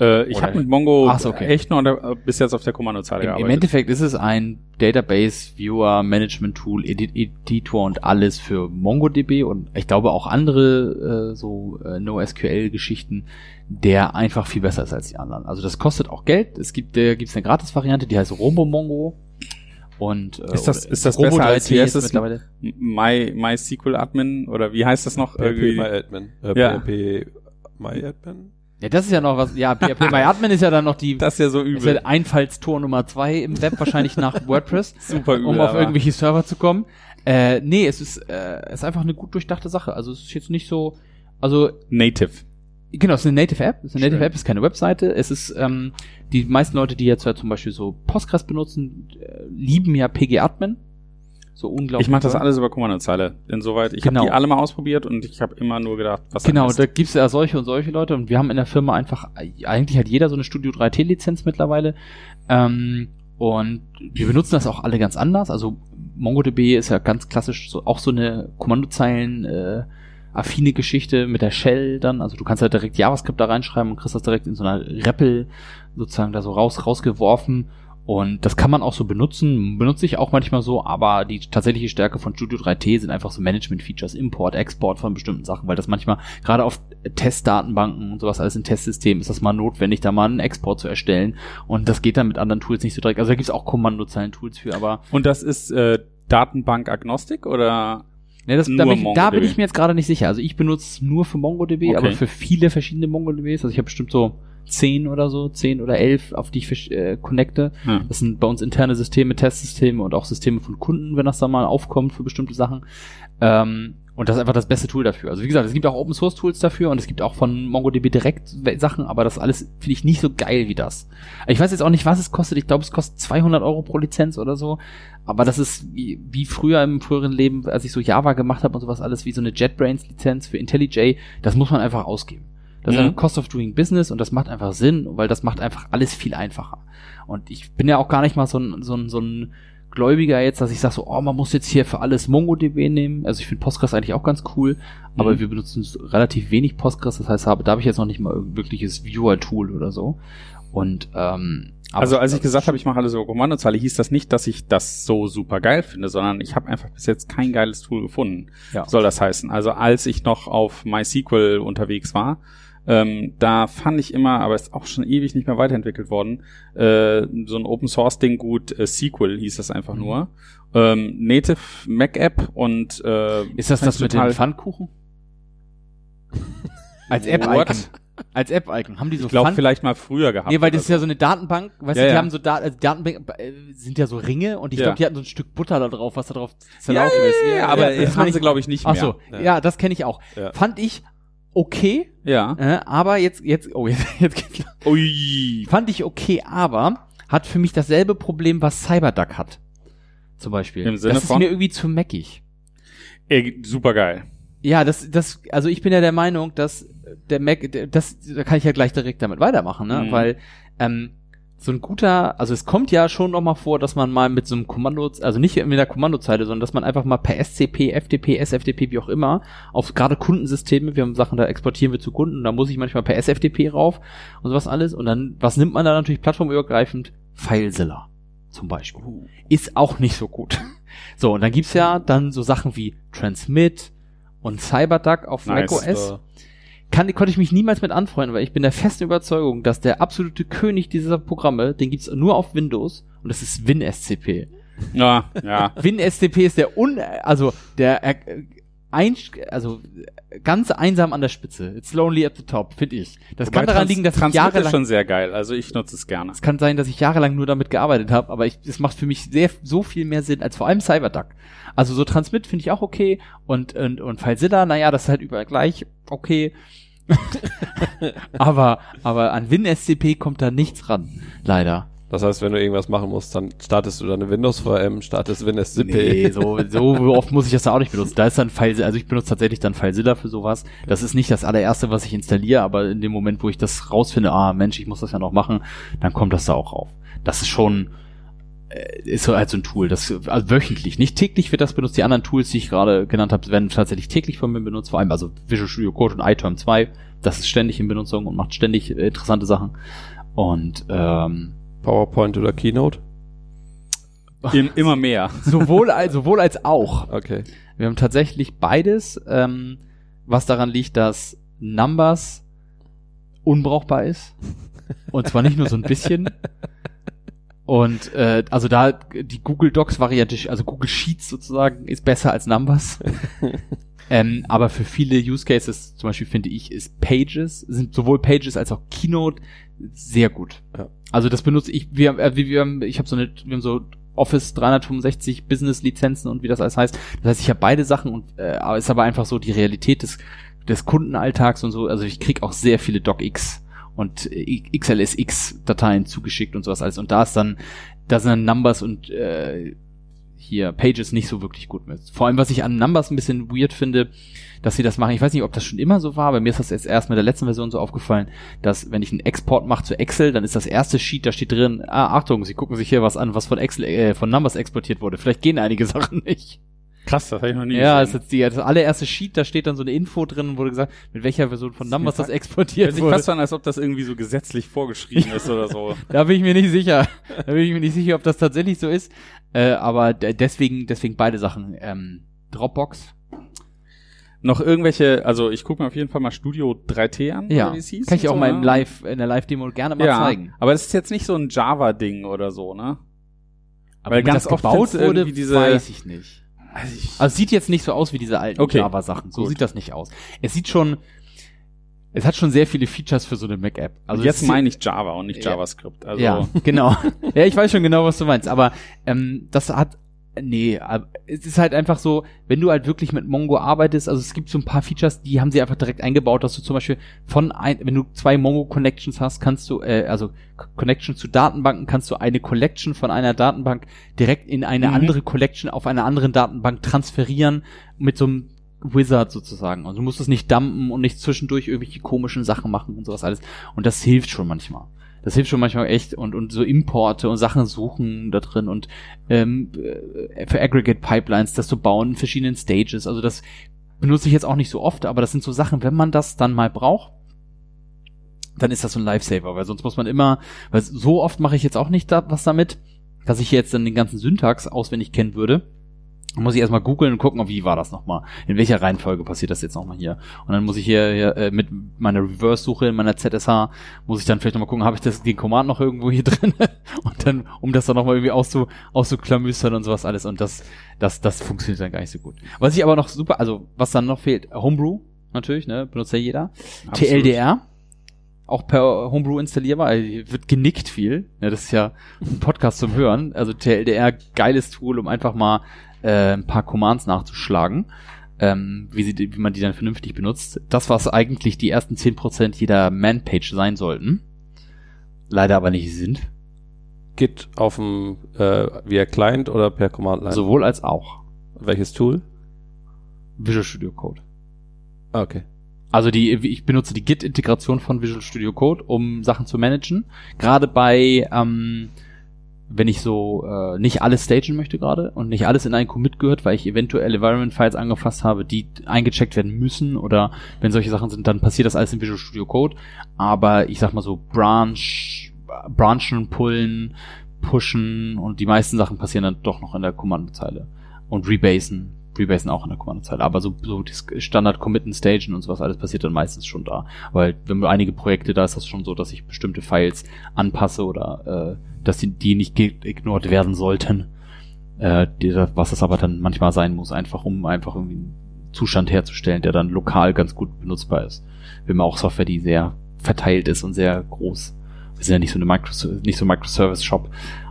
C: Äh, ich habe mit Mongo
A: so, okay.
C: echt nur der, äh, bis jetzt auf der Kommandozeile
A: Im, Im
C: gearbeitet.
A: Endeffekt ist es ein Database Viewer Management Tool, Edit Editor und alles für MongoDB und ich glaube auch andere äh, so äh, NoSQL Geschichten, der einfach viel besser ist als die anderen. Also das kostet auch Geld. Es gibt äh, gibt's eine Gratis Variante, die heißt RoboMongo und äh,
C: Ist das- ist das
A: Robo
C: besser als
A: 3T
C: wie heißt
A: ist
C: das?
A: mittlerweile.
C: My, MySQL Admin oder wie heißt das noch?
B: PHP
C: Irgendwie-
B: MyAdmin. Äh,
C: Ja.
B: PHP MyAdmin?
A: Ja, das ist ja noch was. Ja, PHP MyAdmin ist ja dann noch die
C: Das ist ja so
A: ist ja
C: übel.
A: Einfallstor Nummer zwei im Web wahrscheinlich nach [laughs] WordPress.
C: Super übel.
A: um auf
C: aber-
A: irgendwelche Server zu kommen. Äh, nee, es ist, äh, es ist einfach eine gut durchdachte Sache. Also es ist jetzt nicht so, Also
C: Native.
A: Genau, es ist eine Native App. Es ist eine Native. App, es ist keine Webseite. Es ist, ähm, die meisten Leute, die jetzt ja zum Beispiel so Postgres benutzen, äh, lieben ja PG-Admin. So unglaublich.
C: Ich mache das
A: toll.
C: alles über Kommandozeile. Insoweit, ich
A: Genau.
C: habe die alle mal ausprobiert und ich habe immer nur gedacht, was
A: Genau,
C: Mist.
A: da gibt's ja solche und solche Leute und wir haben in der Firma einfach, eigentlich hat jeder so eine Studio 3T-Lizenz mittlerweile. Ähm, und wir benutzen das auch alle ganz anders. Also MongoDB ist ja ganz klassisch so, auch so eine Kommandozeilen äh, affine Geschichte mit der Shell dann. Also du kannst halt direkt JavaScript da reinschreiben und kriegst das direkt in so einer REPL sozusagen da so raus rausgeworfen. Und das kann man auch so benutzen, benutze ich auch manchmal so, aber die tatsächliche Stärke von Studio 3T sind einfach so Management-Features, Import, Export von bestimmten Sachen, weil das manchmal gerade auf Testdatenbanken und sowas alles in Testsystemen ist das mal notwendig, da mal einen Export zu erstellen. Und das geht dann mit anderen Tools nicht so direkt. Also da gibt's auch Kommandozeilen-Tools für, aber
C: Und das ist äh, Datenbank-agnostik oder?
A: ne, das, da, bin ich, da bin ich mir jetzt gerade nicht sicher. Also ich benutze es nur für MongoDB,
C: Okay.
A: aber für viele verschiedene MongoDBs. Also ich habe bestimmt so zehn oder so, zehn oder elf, auf die ich äh, connecte.
C: Hm.
A: Das sind bei uns interne Systeme, Testsysteme und auch Systeme von Kunden, wenn das da mal aufkommt für bestimmte Sachen. Ähm, und das ist einfach das beste Tool dafür. Also wie gesagt, es gibt auch Open Source Tools dafür und es gibt auch von MongoDB direkt Sachen, aber das alles finde ich nicht so geil wie das. Ich weiß jetzt auch nicht, was es kostet. Ich glaube, es kostet 200 Euro pro Lizenz oder so. Aber das ist wie, wie früher im früheren Leben, als ich so Java gemacht habe und sowas alles, wie so eine JetBrains Lizenz für IntelliJ. Das muss man einfach ausgeben. Das ist
C: Mhm.
A: ein Cost of Doing Business und das macht einfach Sinn, weil das macht einfach alles viel einfacher. Und ich bin ja auch gar nicht mal so ein, so ein, so ein Gläubiger jetzt, dass ich sage so, oh, man muss jetzt hier für alles MongoDB nehmen. Also ich finde Postgres eigentlich auch ganz cool, aber
C: Mhm.
A: wir benutzen relativ wenig Postgres. Das heißt, habe, da habe ich jetzt noch nicht mal ein wirkliches Viewer-Tool oder so. Und ähm, aber-
C: Also als ich gesagt habe, ich mache alles über Kommandozeile, hieß das nicht, dass ich das so super geil finde, sondern ich habe einfach bis jetzt kein geiles Tool gefunden.
A: Ja.
C: Soll das heißen? Also als ich noch auf MySQL unterwegs war, ähm, da fand ich immer, aber ist auch schon ewig nicht mehr weiterentwickelt worden, äh, so ein Open Source Ding gut, äh, SQL hieß das einfach
A: Mhm.
C: nur. Ähm, Native Mac App und äh,
A: ist das das mit
C: total-
A: den Pfannkuchen? [laughs] Als? App-Icon. Als App-Icon. Haben die so
C: Ich glaube vielleicht mal früher gehabt.
A: Nee, weil das ist ja so eine Datenbank, weißt
C: Ja,
A: du, die
C: ja.
A: haben so da also Datenbank äh, sind ja so Ringe und ich
C: Ja.
A: glaube, die hatten so ein Stück Butter da drauf, was da drauf zerlaufen
C: ja,
A: ist.
C: ja, aber
A: das
C: haben sie glaube ich nicht
A: Ach
C: mehr.
A: so,
B: Ja.
A: das kenne ich auch. Fand ich okay,
C: Ja.
A: äh, aber jetzt jetzt oh [laughs] jetzt, jetzt geht's
C: Ui.
A: fand ich okay, aber hat für mich dasselbe Problem, was Cyberduck hat. Zum Beispiel.
C: Im Sinne
A: das ist
C: von?
A: mir irgendwie zu meckig.
C: Ey, super geil.
A: Ja, das, das, also ich bin ja der Meinung, dass der Mac, das, da kann ich ja gleich direkt damit weitermachen, ne?
C: Mhm.
A: Weil ähm, so ein guter, also es kommt ja schon noch mal vor, dass man mal mit so einem Kommando, also nicht mit der Kommandozeile, sondern dass man einfach mal per SCP, FTP, SFTP, wie auch immer, auf gerade Kundensysteme, wir haben Sachen, da exportieren wir zu Kunden, da muss ich manchmal per SFTP rauf und sowas alles. Und dann, was nimmt man da natürlich plattformübergreifend? FileZilla zum Beispiel. Ist auch nicht so gut. [laughs] So, und dann gibt's ja dann so Sachen wie Transmit und Cyberduck auf
C: Nice.
A: macOS. Kann, konnte ich mich niemals mit anfreunden, weil ich bin der festen Überzeugung, dass der absolute König dieser Programme, den gibt's nur auf Windows und das ist WinSCP.
C: Ja, ja.
A: WinSCP ist der un, also der äh, ein, also ganz einsam an der Spitze. It's lonely at the top, finde ich. Das kann
C: Wobei
A: daran
C: Trans-
A: liegen, dass ich
C: Transmit ist
A: jahrelang
C: schon sehr geil. Also ich nutze es gerne.
A: es kann sein, dass ich jahrelang nur damit gearbeitet habe, aber ich, es macht für mich sehr so viel mehr Sinn als vor allem Cyberduck. Also so Transmit finde ich auch okay und und und FileZilla, naja, das ist halt überall gleich okay. [laughs] aber aber an WinSCP kommt da nichts ran, leider.
B: Das heißt, wenn du irgendwas machen musst, dann startest du deine Windows VM, startest WinSCP.
A: Nee, [laughs] so, so oft muss ich das da auch nicht benutzen. Da ist dann FileZilla, also ich benutze tatsächlich dann FileZilla für sowas. Das ist nicht das allererste, was ich installiere, aber in dem Moment, wo ich das rausfinde, ah Mensch, ich muss das ja noch machen, dann kommt das da auch rauf. Das ist schon, äh, ist so halt so ein Tool, das also wöchentlich, nicht täglich wird das benutzt. Die anderen Tools, die ich gerade genannt habe, werden tatsächlich täglich von mir benutzt, vor allem also Visual Studio Code und iTerm 2. Das ist ständig in Benutzung und macht ständig interessante Sachen. Und ähm,
B: PowerPoint oder Keynote?
C: Im, immer mehr. [laughs]
A: sowohl als sowohl als auch.
B: Okay.
A: Wir haben tatsächlich beides, ähm, was daran liegt, dass Numbers unbrauchbar ist. Und zwar nicht nur so ein bisschen. Und äh, also da die Google Docs Variante, also Google Sheets sozusagen, ist besser als Numbers. [laughs] ähm, aber für viele Use Cases, zum Beispiel finde ich, ist Pages, sind sowohl Pages als auch Keynote sehr gut.
B: Ja.
A: Also das benutze ich, wir, haben- äh, wir, haben, ich habe so eine, wir haben so Office 365 Business Lizenzen und wie das alles heißt. Das heißt, ich habe beide Sachen und äh, ist aber einfach so die Realität des des Kundenalltags und so. Also ich krieg auch sehr viele DocX und äh, XLSX-Dateien zugeschickt und sowas alles. Und da ist dann, da sind dann Numbers und äh, hier Pages nicht so wirklich gut mit. Vor allem, was ich an Numbers ein bisschen weird finde, dass sie das machen. Ich weiß nicht, ob das schon immer so war, aber mir ist das jetzt erst mit der letzten Version so aufgefallen, dass wenn ich einen Export mache zu Excel, dann ist das erste Sheet, da steht drin, ah, Achtung, sie gucken sich hier was an, was von Excel, äh, von Numbers exportiert wurde. Vielleicht gehen einige [laughs] Sachen nicht.
C: Krass, das habe ich noch nie
A: Ja, das
C: gesehen.
A: ist jetzt die, das allererste Sheet, da steht dann so eine Info drin, wurde gesagt, mit welcher Version von Numbers das
C: Hört
A: exportiert wurde.
C: fast an, als ob das irgendwie so gesetzlich vorgeschrieben ist oder so. [laughs]
A: Da bin ich mir nicht sicher. Da bin ich mir nicht sicher, ob das tatsächlich so ist. Äh, aber deswegen, deswegen beide Sachen. Ähm, Dropbox.
C: Noch irgendwelche, also ich gucke mir auf jeden Fall mal Studio 3T an,
A: Ja.
C: wie es hieß.
A: Kann ich auch
C: so,
A: mal im
C: ne?
A: Live, in der Live-Demo gerne mal
C: ja,
A: zeigen.
C: aber das ist jetzt nicht so ein Java-Ding oder so, ne?
A: Aber
C: Weil ganz
A: das
C: oft
A: gebaut wurde,
C: diese-
A: weiß ich nicht.
C: Also
A: Also es sieht jetzt nicht so aus wie diese alten
C: Okay,
A: Java-Sachen. So
C: gut.
A: sieht das nicht aus. Es sieht schon, es hat schon sehr viele Features für so eine Mac-App. Also
C: also jetzt meine ich Java und nicht
A: Ja.
C: JavaScript. Also
A: Ja, genau. [laughs] ja, ich weiß schon genau, was du meinst. Aber ähm, das hat, nee, es ist halt einfach so, wenn du halt wirklich mit Mongo arbeitest, also es gibt so ein paar Features, die haben sie einfach direkt eingebaut, dass du zum Beispiel von ein, wenn du zwei Mongo-Connections hast, kannst du, äh, also Connection zu Datenbanken, kannst du eine Collection von einer Datenbank direkt in eine
C: Mhm.
A: andere Collection auf einer anderen Datenbank transferieren mit so einem Wizard sozusagen. Also du musst es nicht dumpen und nicht zwischendurch irgendwelche komischen Sachen machen und sowas alles. Und das hilft schon manchmal. Das hilft schon manchmal echt und, und so Importe und Sachen suchen da drin und ähm, äh, für Aggregate Pipelines, das zu bauen in verschiedenen Stages. Also das benutze ich jetzt auch nicht so oft, aber das sind so Sachen, wenn man das dann mal braucht, dann ist das so ein Lifesaver, weil sonst muss man immer, weil so oft mache ich jetzt auch nicht da, was damit, dass ich jetzt dann den ganzen Syntax auswendig kennen würde. Muss ich erstmal googeln und gucken, wie war das nochmal? In welcher Reihenfolge passiert das jetzt nochmal hier? Und dann muss ich hier, hier äh, mit meiner Reverse-Suche in meiner ZSH, muss ich dann vielleicht nochmal gucken, habe ich das den Command noch irgendwo hier [laughs] drin? und dann, um das dann nochmal irgendwie auszu, auszuklamüstern und sowas alles. Und das, das, das funktioniert dann gar nicht so gut. Was ich aber noch super, also was dann noch fehlt, Homebrew, natürlich, ne, benutzt ja jeder.
C: Absolut.
A: TLDR, auch per Homebrew installierbar, also wird genickt viel. Ja, das ist ja ein Podcast zum Hören. Also TLDR, geiles Tool, um einfach mal äh, ein paar Commands nachzuschlagen, ähm, wie, sie, wie man die dann vernünftig benutzt. Das, was eigentlich die ersten 10% jeder Man-Page sein sollten, leider aber nicht sind.
B: Git auf dem äh, via Client oder per Command Line?
A: Sowohl als auch.
B: Welches Tool?
A: Visual Studio Code.
B: Ah, Okay.
A: Also die, ich benutze die Git-Integration von Visual Studio Code, um Sachen zu managen. Gerade bei, ähm, wenn ich so äh, nicht alles stagen möchte gerade und nicht alles in einen Commit gehört, weil ich eventuell Environment-Files angefasst habe, die eingecheckt werden müssen oder wenn solche Sachen sind, dann passiert das alles in Visual Studio Code. Aber ich sag mal so Branch, Branchen, Pullen, Pushen und die meisten Sachen passieren dann doch noch in der Kommandozeile. Und Rebasen, Rebasen auch in der Kommandozeile. Aber so, so das Standard Committen, Stagen und sowas alles passiert dann meistens schon da. Weil wenn wir einige Projekte, da ist das schon so, dass ich bestimmte Files anpasse oder äh, dass die, die nicht ignoriert werden sollten. Äh, die, was es aber dann manchmal sein muss, einfach um einfach irgendwie einen Zustand herzustellen, der dann lokal ganz gut benutzbar ist. Wir haben auch Software, die sehr verteilt ist und sehr groß. Wir sind ja nicht so eine Micro, nicht so Microservice-Shop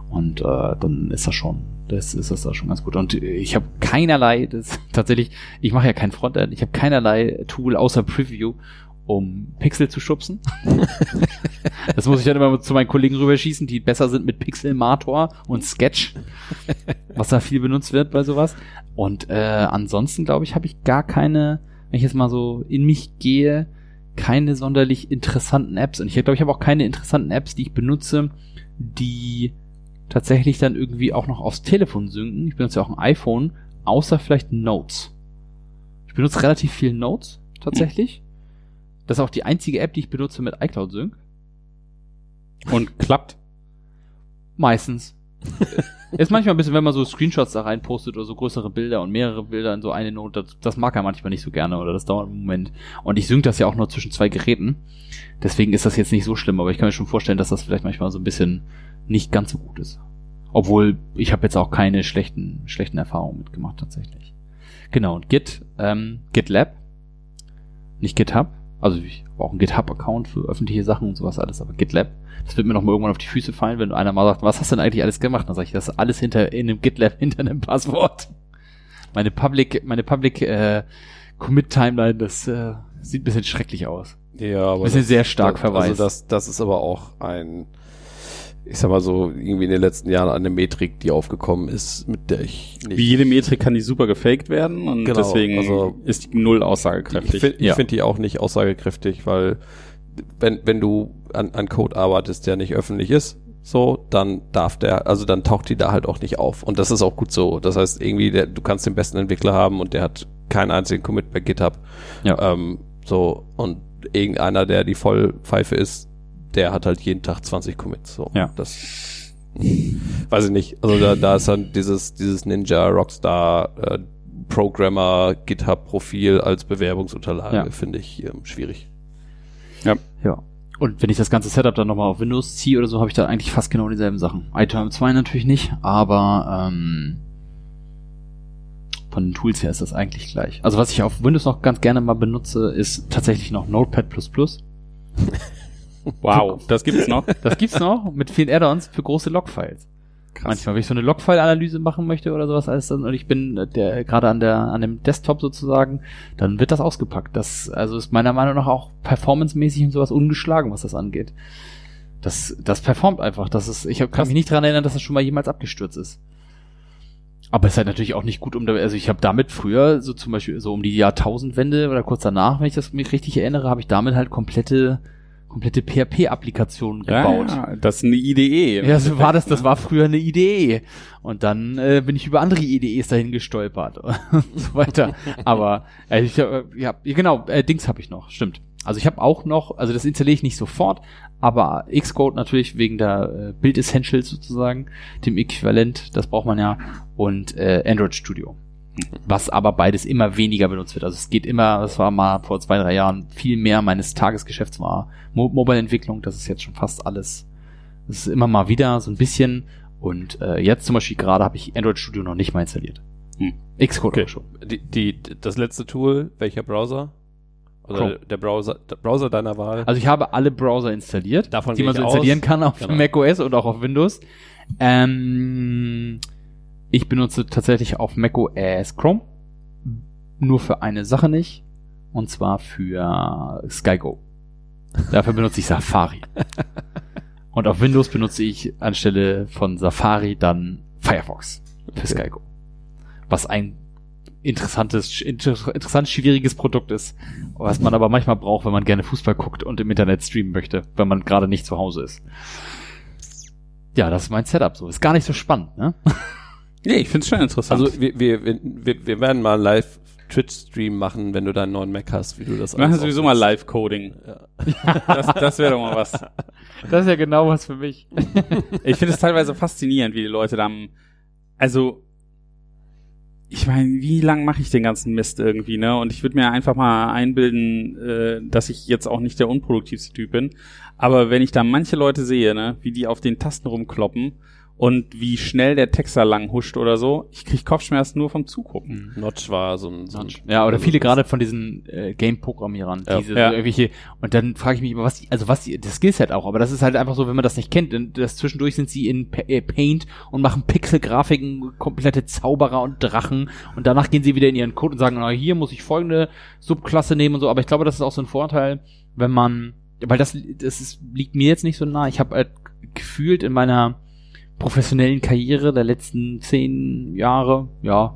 A: und äh, dann ist das schon, das ist das da schon ganz gut. Und ich habe keinerlei, das [laughs] tatsächlich, ich mache ja kein Frontend, ich habe keinerlei Tool außer Preview, um Pixel zu schubsen. [laughs] das muss ich dann immer zu meinen Kollegen rüberschießen, die besser sind mit Pixelmator und Sketch, was da viel benutzt wird bei sowas. Und äh, ansonsten, glaube ich, habe ich gar keine, wenn ich jetzt mal so in mich gehe, keine sonderlich interessanten Apps. Und ich glaube, ich habe auch keine interessanten Apps, die ich benutze, die tatsächlich dann irgendwie auch noch aufs Telefon synken. Ich benutze ja auch ein iPhone, außer vielleicht Notes. Ich benutze relativ viel Notes, tatsächlich. Das ist auch die einzige App, die ich benutze mit iCloud Sync.
C: Und klappt.
A: Meistens. [laughs] ist manchmal ein bisschen, wenn man so Screenshots da reinpostet oder so größere Bilder und mehrere Bilder in so eine Note, das, das mag er manchmal nicht so gerne oder das dauert einen Moment. Und ich sync das ja auch nur zwischen zwei Geräten. Deswegen ist das jetzt nicht so schlimm, aber ich kann mir schon vorstellen, dass das vielleicht manchmal so ein bisschen nicht ganz so gut ist. Obwohl, ich habe jetzt auch keine schlechten, schlechten Erfahrungen mitgemacht tatsächlich. Genau, und Git, ähm, GitLab, nicht GitHub. Also ich habe auch einen GitHub-Account für öffentliche Sachen und sowas alles, aber GitLab, das wird mir noch mal irgendwann auf die Füße fallen, wenn einer mal sagt, was hast du denn eigentlich alles gemacht? Dann sage ich, das ist alles hinter in einem GitLab [laughs] hinter einem Passwort. Meine Public, meine Public äh, Commit Timeline, das äh, Sieht ein bisschen schrecklich aus.
B: Ja, aber.
A: Ein bisschen
B: das-
A: sehr stark
B: das,
A: verweist.
B: Also das, das ist aber auch ein, ich sag mal so, irgendwie in den letzten Jahren eine Metrik, die aufgekommen ist, mit der ich nicht.
C: Wie jede Metrik kann die super gefaked werden und
B: Genau,
C: deswegen
B: also-
C: ist die null
B: Ich
C: aussagekräftig.
B: finde
A: Ja.
B: find die auch nicht aussagekräftig, weil wenn, wenn du an, an Code arbeitest, der nicht öffentlich ist, so, dann darf der, also dann taucht die da halt auch nicht auf. Und das ist auch gut so. Das heißt, irgendwie, der, du kannst den besten Entwickler haben und der hat keinen einzigen Commit bei GitHub.
A: Ja.
B: Ähm, so, und irgendeiner, der die Vollpfeife ist, der hat halt jeden Tag 20 Commits. So,
A: Ja.
B: das weiß ich nicht. Also da, da ist dann dieses, dieses Ninja Rockstar äh, Programmer GitHub Profil als Bewerbungsunterlage,
A: Ja.
B: finde ich ähm, schwierig.
A: Ja. Und wenn ich das ganze Setup dann nochmal auf Windows ziehe oder so, habe ich da eigentlich fast genau dieselben Sachen. iTerm 2 natürlich nicht, aber ähm, von den Tools her ist das eigentlich gleich. Also was ich auf Windows noch ganz gerne mal benutze, ist tatsächlich noch Notepad++. [laughs]
C: wow, das gibt's noch. [laughs]
A: Das gibt's noch mit vielen Add-ons für große Logfiles. Manchmal, wenn ich so eine Logfile-Analyse machen möchte oder sowas alles dann, und ich bin äh, der gerade an der an dem Desktop sozusagen, dann wird das ausgepackt. Das also ist meiner Meinung nach auch performancemäßig und sowas ungeschlagen, was das angeht. Das das performt einfach. Das ist ich hab, kann mich nicht dran erinnern, dass das schon mal jemals abgestürzt ist. Aber es ist halt natürlich auch nicht gut, um da, also ich habe damit früher so zum Beispiel so um die Jahrtausendwende oder kurz danach, wenn ich das mich richtig erinnere, habe ich damit halt komplette komplette PHP-Applikationen gebaut.
C: Ja, das ist eine IDE.
A: Ja, so war das. Das war früher eine Idee. Und dann äh, bin ich über andere IDEs dahin gestolpert [laughs] und so weiter. Aber äh, ich, äh, ja, genau, äh, Dings habe ich noch, stimmt. Also ich habe auch noch, also das installiere ich nicht sofort, aber Xcode natürlich wegen der äh, Build Essentials sozusagen, dem Äquivalent, das braucht man ja, und äh, Android Studio. Was aber beides immer weniger benutzt wird. Also es geht immer, das war mal vor zwei, drei Jahren, viel mehr meines Tagesgeschäfts war Mo Mobile-Entwicklung, das ist jetzt schon fast alles das ist immer mal wieder so ein bisschen. Und äh, jetzt zum Beispiel gerade habe ich Android Studio noch nicht mal installiert.
C: Hm.
A: Xcode
B: Okay.
A: schon.
B: Die, die, das letzte Tool, welcher Browser? Oder
A: Chrome.
B: der Browser, der Browser deiner Wahl?
A: Also ich habe alle Browser installiert,
B: Davon
A: die man so installieren
B: aus.
A: kann auf
B: Genau.
A: macOS und auch auf Windows. Ähm, ich benutze tatsächlich auf macOS Chrome. Nur für eine Sache nicht. Und zwar für SkyGo. Dafür benutze ich Safari. [laughs] Und auf Windows benutze ich anstelle von Safari dann Firefox für
B: Okay.
A: SkyGo. Was ein interessantes, inter, interessant schwieriges Produkt ist, was man aber manchmal braucht, wenn man gerne Fußball guckt und im Internet streamen möchte, wenn man gerade nicht zu Hause ist. Ja, das ist mein Setup so. Ist gar nicht so spannend, ne? [laughs]
C: Nee, ich find's schon interessant.
B: Also wir, wir, wir, wir werden mal einen Live-Twitch-Stream machen, wenn du deinen neuen Mac hast, wie du das
C: wir machen sowieso mal. Live-Coding. Das, das wäre doch mal was. [laughs]
A: Das ist ja genau was für mich. [laughs]
C: Ich finde es teilweise faszinierend, wie die Leute dann, also, ich meine, wie lang mache ich den ganzen Mist irgendwie, ne? Und ich würde mir einfach mal einbilden, äh, dass ich jetzt auch nicht der unproduktivste Typ bin. Aber wenn ich da manche Leute sehe, ne, wie die auf den Tasten rumkloppen und wie schnell der Text da lang huscht oder so, ich krieg Kopfschmerzen nur vom Zugucken.
B: Notch war so ein, so ein
A: Ja, oder
B: also
A: viele gerade von diesen äh, Game-Programmierern,
B: Ja.
A: diese
C: Ja.
A: so irgendwelche, und dann frage ich mich immer, was die, also was die, das Skillset auch, aber das ist halt einfach so, wenn man das nicht kennt, denn das zwischendurch sind sie in Pa- äh, Paint und machen Pixel-Grafiken, komplette Zauberer und Drachen und danach gehen sie wieder in ihren Code und sagen, na, hier muss ich folgende Subklasse nehmen und so, aber ich glaube, das ist auch so ein Vorteil, wenn man, weil das, das ist, liegt mir jetzt nicht so nah, ich habe halt gefühlt in meiner professionellen Karriere der letzten zehn Jahre, ja,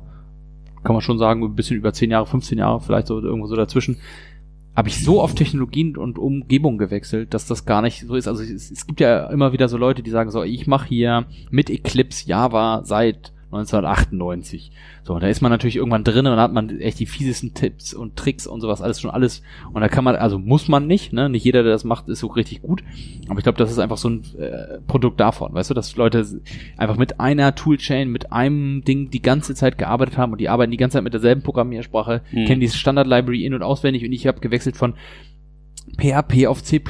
A: kann man schon sagen, ein bisschen über 10 Jahre, 15 Jahre, vielleicht so irgendwo so dazwischen, habe ich so oft Technologien und Umgebung gewechselt, dass das gar nicht so ist. Also es, es gibt ja immer wieder so Leute, die sagen so, ich mache hier mit Eclipse Java seit 1998. So, und da ist man natürlich irgendwann drin und dann hat man echt die fiesesten Tipps und Tricks und sowas, alles schon alles. Und da kann man, also muss man nicht, ne? Nicht jeder, der das macht, ist so richtig gut. Aber ich glaube, das ist einfach so ein äh, Produkt davon, weißt du, dass Leute einfach mit einer Toolchain, mit einem Ding die ganze Zeit gearbeitet haben und die arbeiten die ganze Zeit mit derselben Programmiersprache,
C: Mhm.
A: kennen diese Standard-Library in- und auswendig und ich habe gewechselt von PHP auf C++,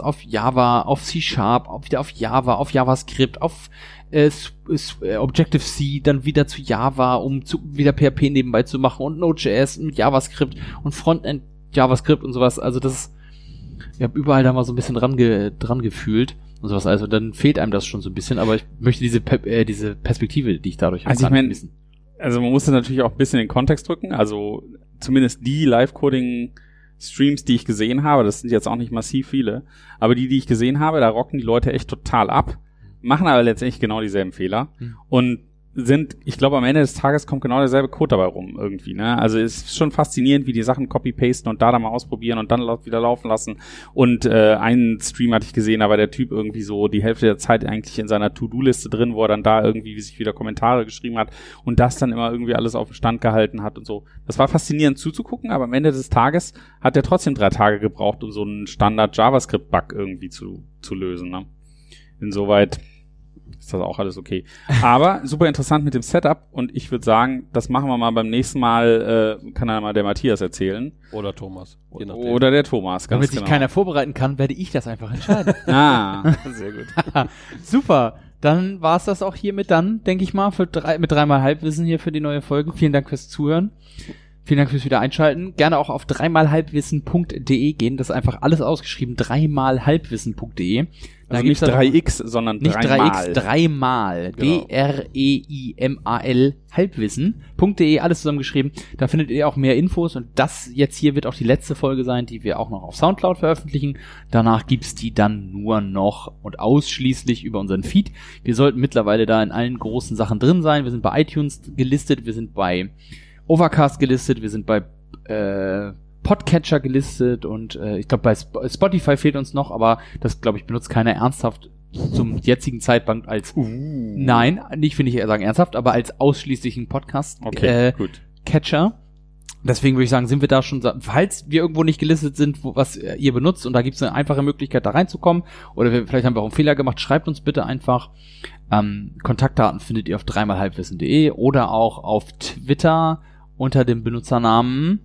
A: auf Java, auf C Sharp, auf, wieder auf Java, auf JavaScript, auf äh, äh, Objective-C, dann wieder zu Java, um zu, wieder PHP nebenbei zu machen und Node.js mit JavaScript und Frontend JavaScript und sowas. Also das ist, ich habe überall da mal so ein bisschen dran, ge, dran gefühlt und sowas. Also dann fehlt einem das schon so ein bisschen, aber ich möchte diese, Pe äh, diese Perspektive, die ich dadurch habe,
C: Also ich mein-
A: missen.
C: Also man muss das natürlich auch ein bisschen in den Kontext drücken. Also zumindest die Live-Coding Streams, die ich gesehen habe, das sind jetzt auch nicht massiv viele, aber die, die ich gesehen habe, da rocken die Leute echt total ab, machen aber letztendlich genau dieselben Fehler.
A: Mhm.
C: Und sind, ich glaube, am Ende des Tages kommt genau derselbe Code dabei rum irgendwie. Ne? Also es ist schon faszinierend, wie die Sachen copy-pasten und da dann mal ausprobieren und dann wieder laufen lassen. Und äh, einen Stream hatte ich gesehen, da war der Typ irgendwie so die Hälfte der Zeit eigentlich in seiner To-Do-Liste drin, wo er dann da irgendwie sich wieder Kommentare geschrieben hat und das dann immer irgendwie alles auf den Stand gehalten hat und so. Das war faszinierend zuzugucken, aber am Ende des Tages hat er trotzdem drei Tage gebraucht, um so einen Standard-JavaScript-Bug irgendwie zu, zu lösen. Ne? Insoweit ist das auch alles okay. Aber super interessant mit dem Setup und ich würde sagen, das machen wir mal beim nächsten Mal, äh, kann dann mal der Matthias erzählen.
B: Oder Thomas.
C: Oder der Thomas, ganz
A: Damit
C: genau.
A: sich keiner vorbereiten kann, werde ich das einfach entscheiden. [laughs]
C: ah, [laughs] sehr gut. [laughs]
A: Super. Dann war's das auch hiermit dann, denke ich mal, für drei, mit dreimal Halbwissen hier für die neue Folge. Vielen Dank fürs Zuhören. Vielen Dank fürs wieder einschalten. Gerne auch auf dreimalhalbwissen.de gehen. Das ist einfach alles ausgeschrieben. dreimalhalbwissen.de. Da
C: Also nicht
A: dann noch-
C: 3x, sondern
A: Nicht 3x,
C: dreimal.
A: dreimal.
B: Genau.
A: D-R-E-I-M-A-L Halbwissen.de, alles zusammengeschrieben. Da findet ihr auch mehr Infos und das jetzt hier wird auch die letzte Folge sein, die wir auch noch auf Soundcloud veröffentlichen. Danach gibt's die dann nur noch und ausschließlich über unseren Feed. Wir sollten mittlerweile da in allen großen Sachen drin sein. Wir sind bei iTunes gelistet, wir sind bei Overcast gelistet, wir sind bei äh, Podcatcher gelistet und äh, ich glaube bei Sp Spotify fehlt uns noch, aber das glaube ich benutzt keiner ernsthaft zum jetzigen Zeitpunkt als
C: Uh.
A: nein, nicht finde ich eher sagen ernsthaft, aber als ausschließlichen Podcast
C: Okay,
A: äh,
C: gut.
A: Catcher. Deswegen würde ich sagen, sind wir da schon, falls wir irgendwo nicht gelistet sind, wo, was äh, ihr benutzt und da gibt es eine einfache Möglichkeit, da reinzukommen oder wir, vielleicht haben wir auch einen Fehler gemacht, schreibt uns bitte einfach. Ähm, Kontaktdaten findet ihr auf dreimalhalbwissen.de oder auch auf Twitter unter dem Benutzernamen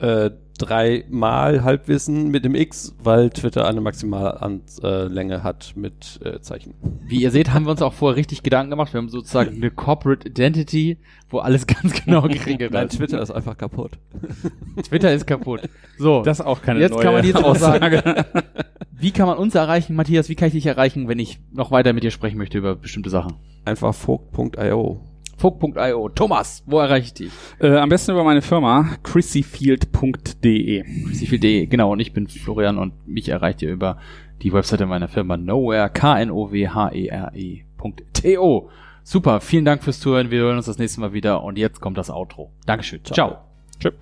B: äh, dreimal Halbwissen mit dem X, weil Twitter eine Maximallänge hat mit äh, Zeichen.
A: Wie ihr seht, haben wir uns auch vorher richtig Gedanken gemacht. Wir haben sozusagen eine Corporate Identity, wo alles [laughs] ganz genau geregelt
B: Nein,
A: ist.
B: Twitter ist einfach kaputt. [laughs]
A: Twitter ist kaputt. So,
C: Das ist auch keine
A: Jetzt
C: neue
A: kann man jetzt auch sagen-
C: Aussage. [laughs]
A: wie kann man uns erreichen, Matthias? Wie kann ich dich erreichen, wenn ich noch weiter mit dir sprechen möchte über bestimmte Sachen?
B: Einfach vogt.io.
A: Fog.io. Thomas, wo erreiche ich dich?
C: äh, am besten über meine Firma chrissyfield.de.
A: Chrissyfield.de, genau. Und ich bin Florian und mich erreicht ihr über die Webseite meiner Firma Nowhere, K-N-O-W-H-E-R-E.to. Super, vielen Dank fürs Zuhören. Wir hören uns das nächste Mal wieder und jetzt kommt das Outro. Dankeschön. Ciao.
C: Tschüss.